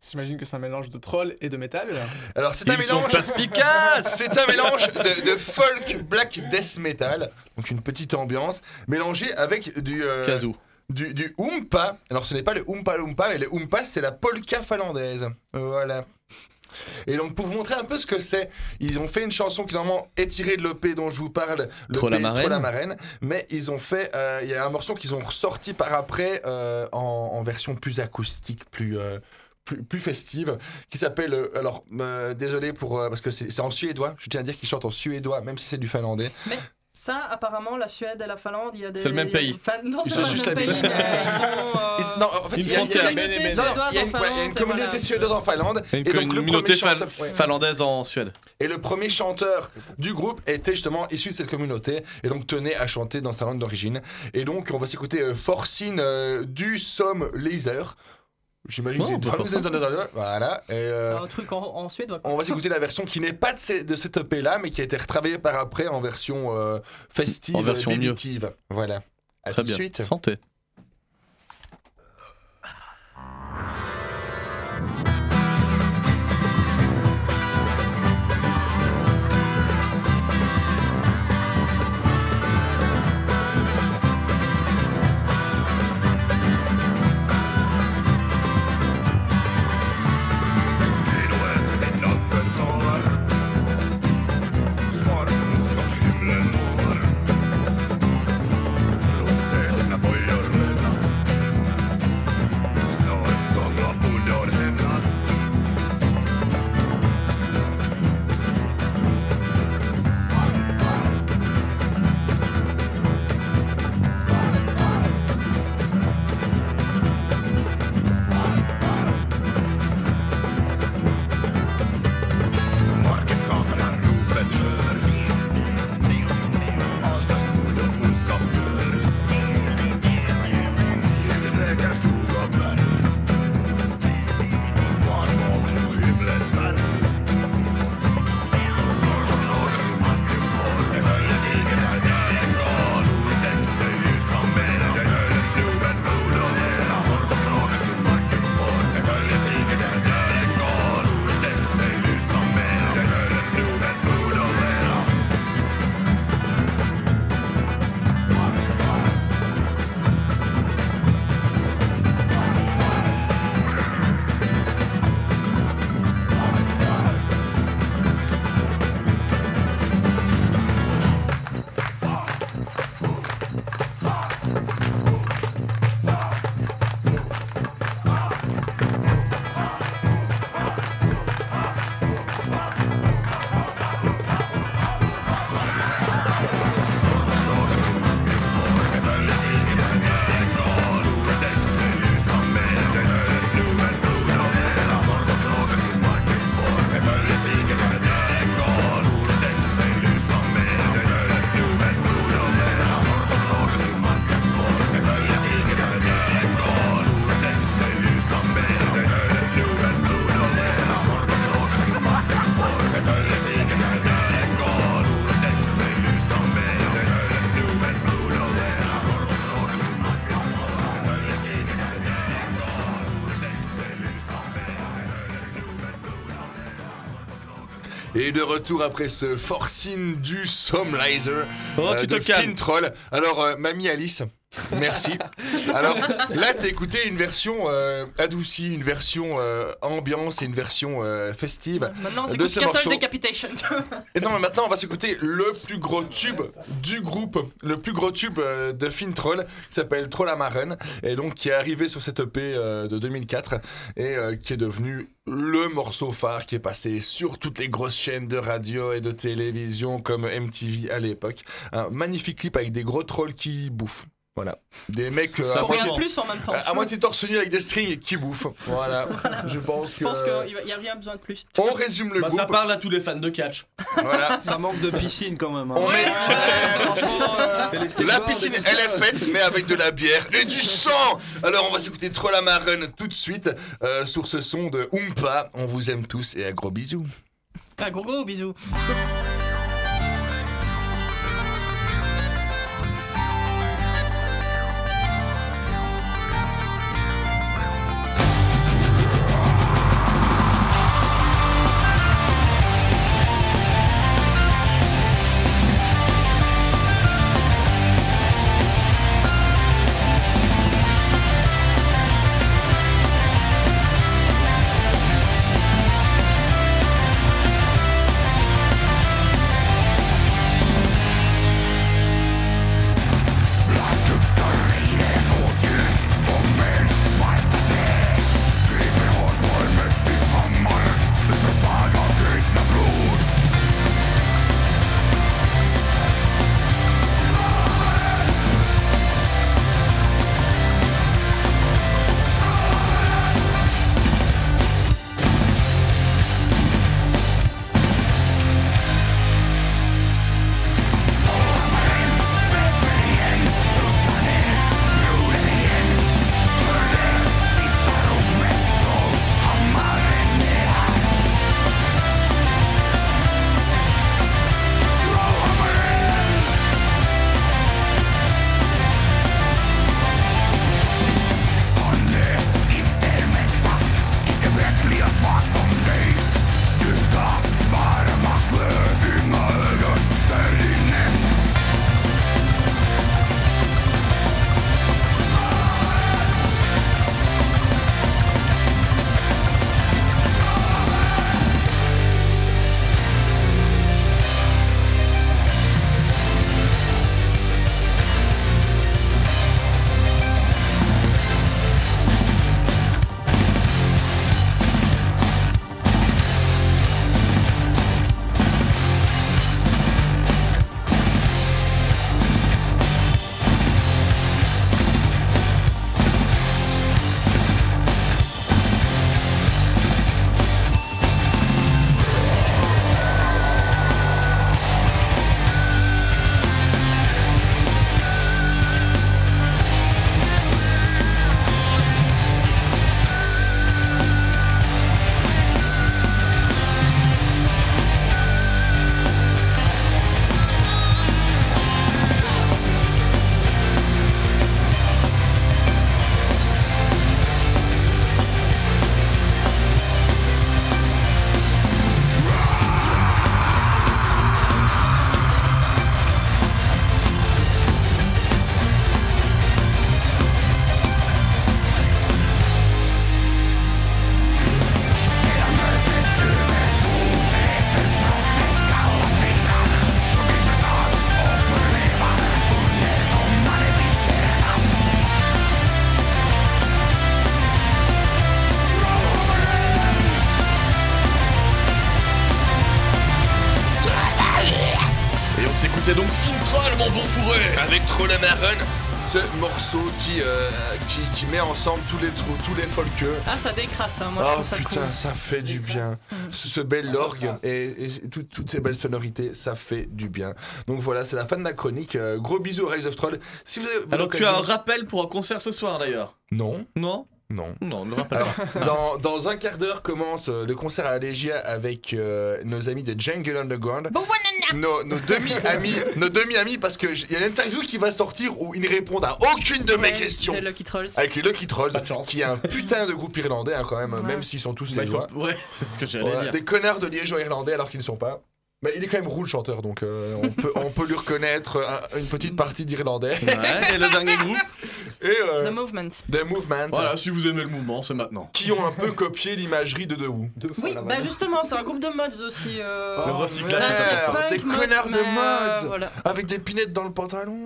J'imagine que c'est un mélange de troll et de métal. Alors c'est un mélange. C'est un mélange de, de folk black death metal, donc une petite ambiance mélangée avec du euh, Kazoo. du, du oompa. Alors ce n'est pas le oompa loompa, mais le oompa c'est la polka finlandaise. Voilà. Et donc pour vous montrer un peu ce que c'est, ils ont fait une chanson qui normalement est tirée de l'EP dont je vous parle, l'EP Trollamarène. Trollamarène, mais ils ont fait, euh, il y a un morceau qu'ils ont ressorti par après euh, en, en version plus acoustique, plus euh, plus, plus festive, qui s'appelle, euh, alors euh, désolé pour, euh, parce que c'est en suédois, je tiens à dire qu'ils chantent en suédois, même si c'est du finlandais. Mais ça, apparemment, la Suède et la Finlande, il y a des. C'est le même pays. Non, Ils c'est sont juste même pays. habitués. mais Ils ont. [LAUGHS] euh, Ils- non, en fait, Une il y a- Une communauté une- suédoise en ouais, il y a une Finlande, communauté voilà. suédoise en Finlande. Une, et donc, le communauté finlandaise en Suède. Et le premier chanteur du groupe était justement issu de cette communauté et donc tenait à chanter dans sa langue d'origine. Et donc on va s'écouter euh, Forcine euh, du Somme Laser. J'imagine que c'est voilà. Euh, C'est un truc en, en suédois. on va s'écouter la version qui n'est pas de, ces- de cette EP là, mais qui a été retravaillée par après en version euh, festive, En version mieux. Voilà. À Très tout bien. suite. Santé. Et de retour après ce forcing du Somlizer Oh, tu te de. Finn Troll. Alors, euh, mamie Alice, merci. [LAUGHS] Alors là, t'as écouté une version euh, adoucie, une version euh, ambiance et une version euh, festive Maintenant, c'est de ce Cattle morceau. Decapitation. [LAUGHS] Et non, mais maintenant, on va s'écouter le plus gros tube du groupe, le plus gros tube euh, de Finn Troll, qui s'appelle Trollamaren, et donc qui est arrivé sur cette EP euh, de 2004, et euh, qui est devenu le morceau phare qui est passé sur toutes les grosses chaînes de radio et de télévision comme MTV à l'époque. Un magnifique clip avec des gros trolls qui bouffent. Voilà. Des mecs euh, Ça à, Pour rien moitié, de plus en même temps. à- à moitié torse nu avec des strings qui bouffent. [LAUGHS] Voilà. Je pense que. Je pense qu'il n'y a rien besoin de plus. On résume le Bah, groupe. ça parle à tous les fans de catch. Voilà. [LAUGHS] Ça manque de piscine quand même. hein. On met- [LAUGHS] La skateboards piscine, elle est faite, mais avec de la bière et du sang. Alors, on va s'écouter Trollamaren tout de suite euh, sur ce son de Oompa. On vous aime tous et un gros bisou. Un gros gros morceau qui, euh, qui, qui met ensemble tous les trous, tous les folkeux. Ah, ça décrasse, hein. moi je Oh trouve ça putain, cool. ça fait du bien. Ce, ce bel orgue et, et tout- toutes ces belles sonorités, ça fait du bien. Donc voilà, c'est la fin de ma chronique. Euh, gros bisous au Rise of Troll. Si vous avez Alors tu as un rappel pour un concert ce soir d'ailleurs? Non. Non? Non. Non, ne le rappelle pas. dans, dans un quart d'heure commence euh, le concert à Légia avec euh, nos amis de Jungle Underground. Nos, nos demi-amis, [LAUGHS] nos demi-amis, parce qu'il y a une interview qui va sortir où ils ne répondent à aucune de mes questions. c'est Lucky Trolls. Avec les Lucky Trolls, qui est un putain de groupe irlandais hein, quand même, Ouais. même s'ils sont tous Bah, les ils sont- Ouais, [LAUGHS] c'est ce que j'allais Voilà, dire. Des connards de liégeois irlandais alors qu'ils ne sont pas. Mais il est quand même roux le chanteur, donc euh, on, peut, on peut lui reconnaître un- une petite partie d'irlandais. Ouais, et le dernier groupe Et euh, The Movement. The Movement. Voilà, si vous aimez le mouvement, c'est maintenant. Qui ont un peu copié l'imagerie de The Who. Oui, bah justement, c'est un groupe de mods aussi. euh, Oh, Le recyclage, c'est merde, important. Des connards de euh, mods voilà. Avec des pinettes dans le pantalon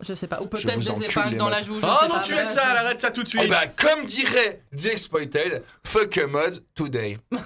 Je sais pas, ou peut-être des épingles les dans la joue. je Oh sais non, pas, tu es sale, arrête ça tout de suite. Eh bah, comme dirait The Exploited, fuck a mod today. [LAUGHS]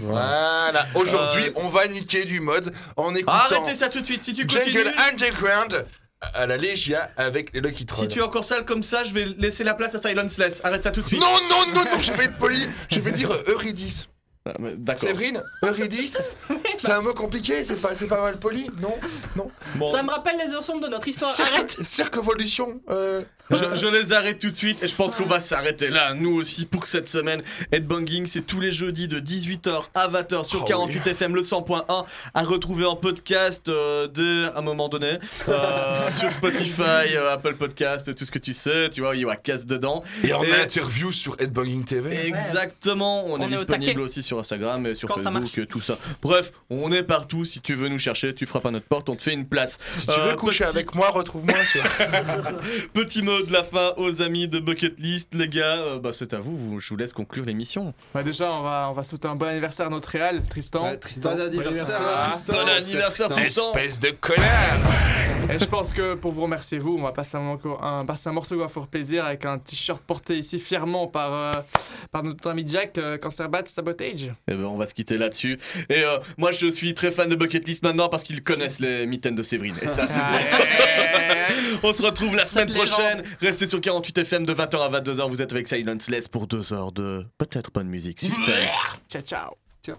voilà, aujourd'hui, on va niquer du mod en écoutant Arrêtez ça tout de suite, si tu continues. Jungle Underground à la Légia avec les Lucky Trolls. Si tu es encore sale comme ça, je vais laisser la place à Silenceless. Arrête ça tout de suite. Non, non, non, non, je vais être poli. Je vais dire euh, Eurydice. Ah, D'accord. Séverine, Eurydice, [LAUGHS] c'est un mot compliqué, c'est pas, c'est pas mal poli, non Non. Bon, Ça me rappelle les heures sombres de notre histoire. Arrête Cirque, Cirquevolution. Euh, je, je les arrête tout de suite et je pense qu'on va s'arrêter là, nous aussi, pour cette semaine. Headbanging, c'est tous les jeudis de 18h à 20h sur Oh 48 FM, le 100.1, à retrouver en podcast euh, dès un moment donné, euh, [LAUGHS] sur Spotify, euh, Apple Podcast, tout ce que tu sais, tu vois, il y a casse dedans. et en Et- interview sur Headbanging TV. Exactement, on, On est, est au disponible aussi sur Instagram et sur Quand ça marche. Facebook, tout ça. Bref, on est partout. Si tu veux nous chercher, tu frappes à notre porte, on te fait une place. Si tu veux Euh, coucher petit- avec moi, retrouve-moi sur. [LAUGHS] Petit mot de la fin aux amis de Bucket List, les gars. euh, bah, c'est à vous, je vous laisse conclure l'émission. Bah déjà, on va, on va souhaiter un bon anniversaire à notre Réal, Tristan. Ouais, Tristan. Bon anniversaire. Tristan. Bon anniversaire, Tristan. Espèce de connard Et je pense que pour vous remercier, vous, on va passer un, un, passer un morceau à fort plaisir avec un t-shirt porté ici fièrement par, euh, par notre ami Jack, euh, Cancerbat Sabotage. Et ben, on va se quitter là-dessus. Et euh, moi, je suis très fan de Bucket List maintenant parce qu'ils connaissent les mitaines de Séverine. Et ça, c'est On se retrouve la semaine prochaine. Restez sur 48 FM de 20h à 22h. Vous êtes avec Silence Less pour deux heures de peut-être bonne musique. Suspense. Ciao, ciao.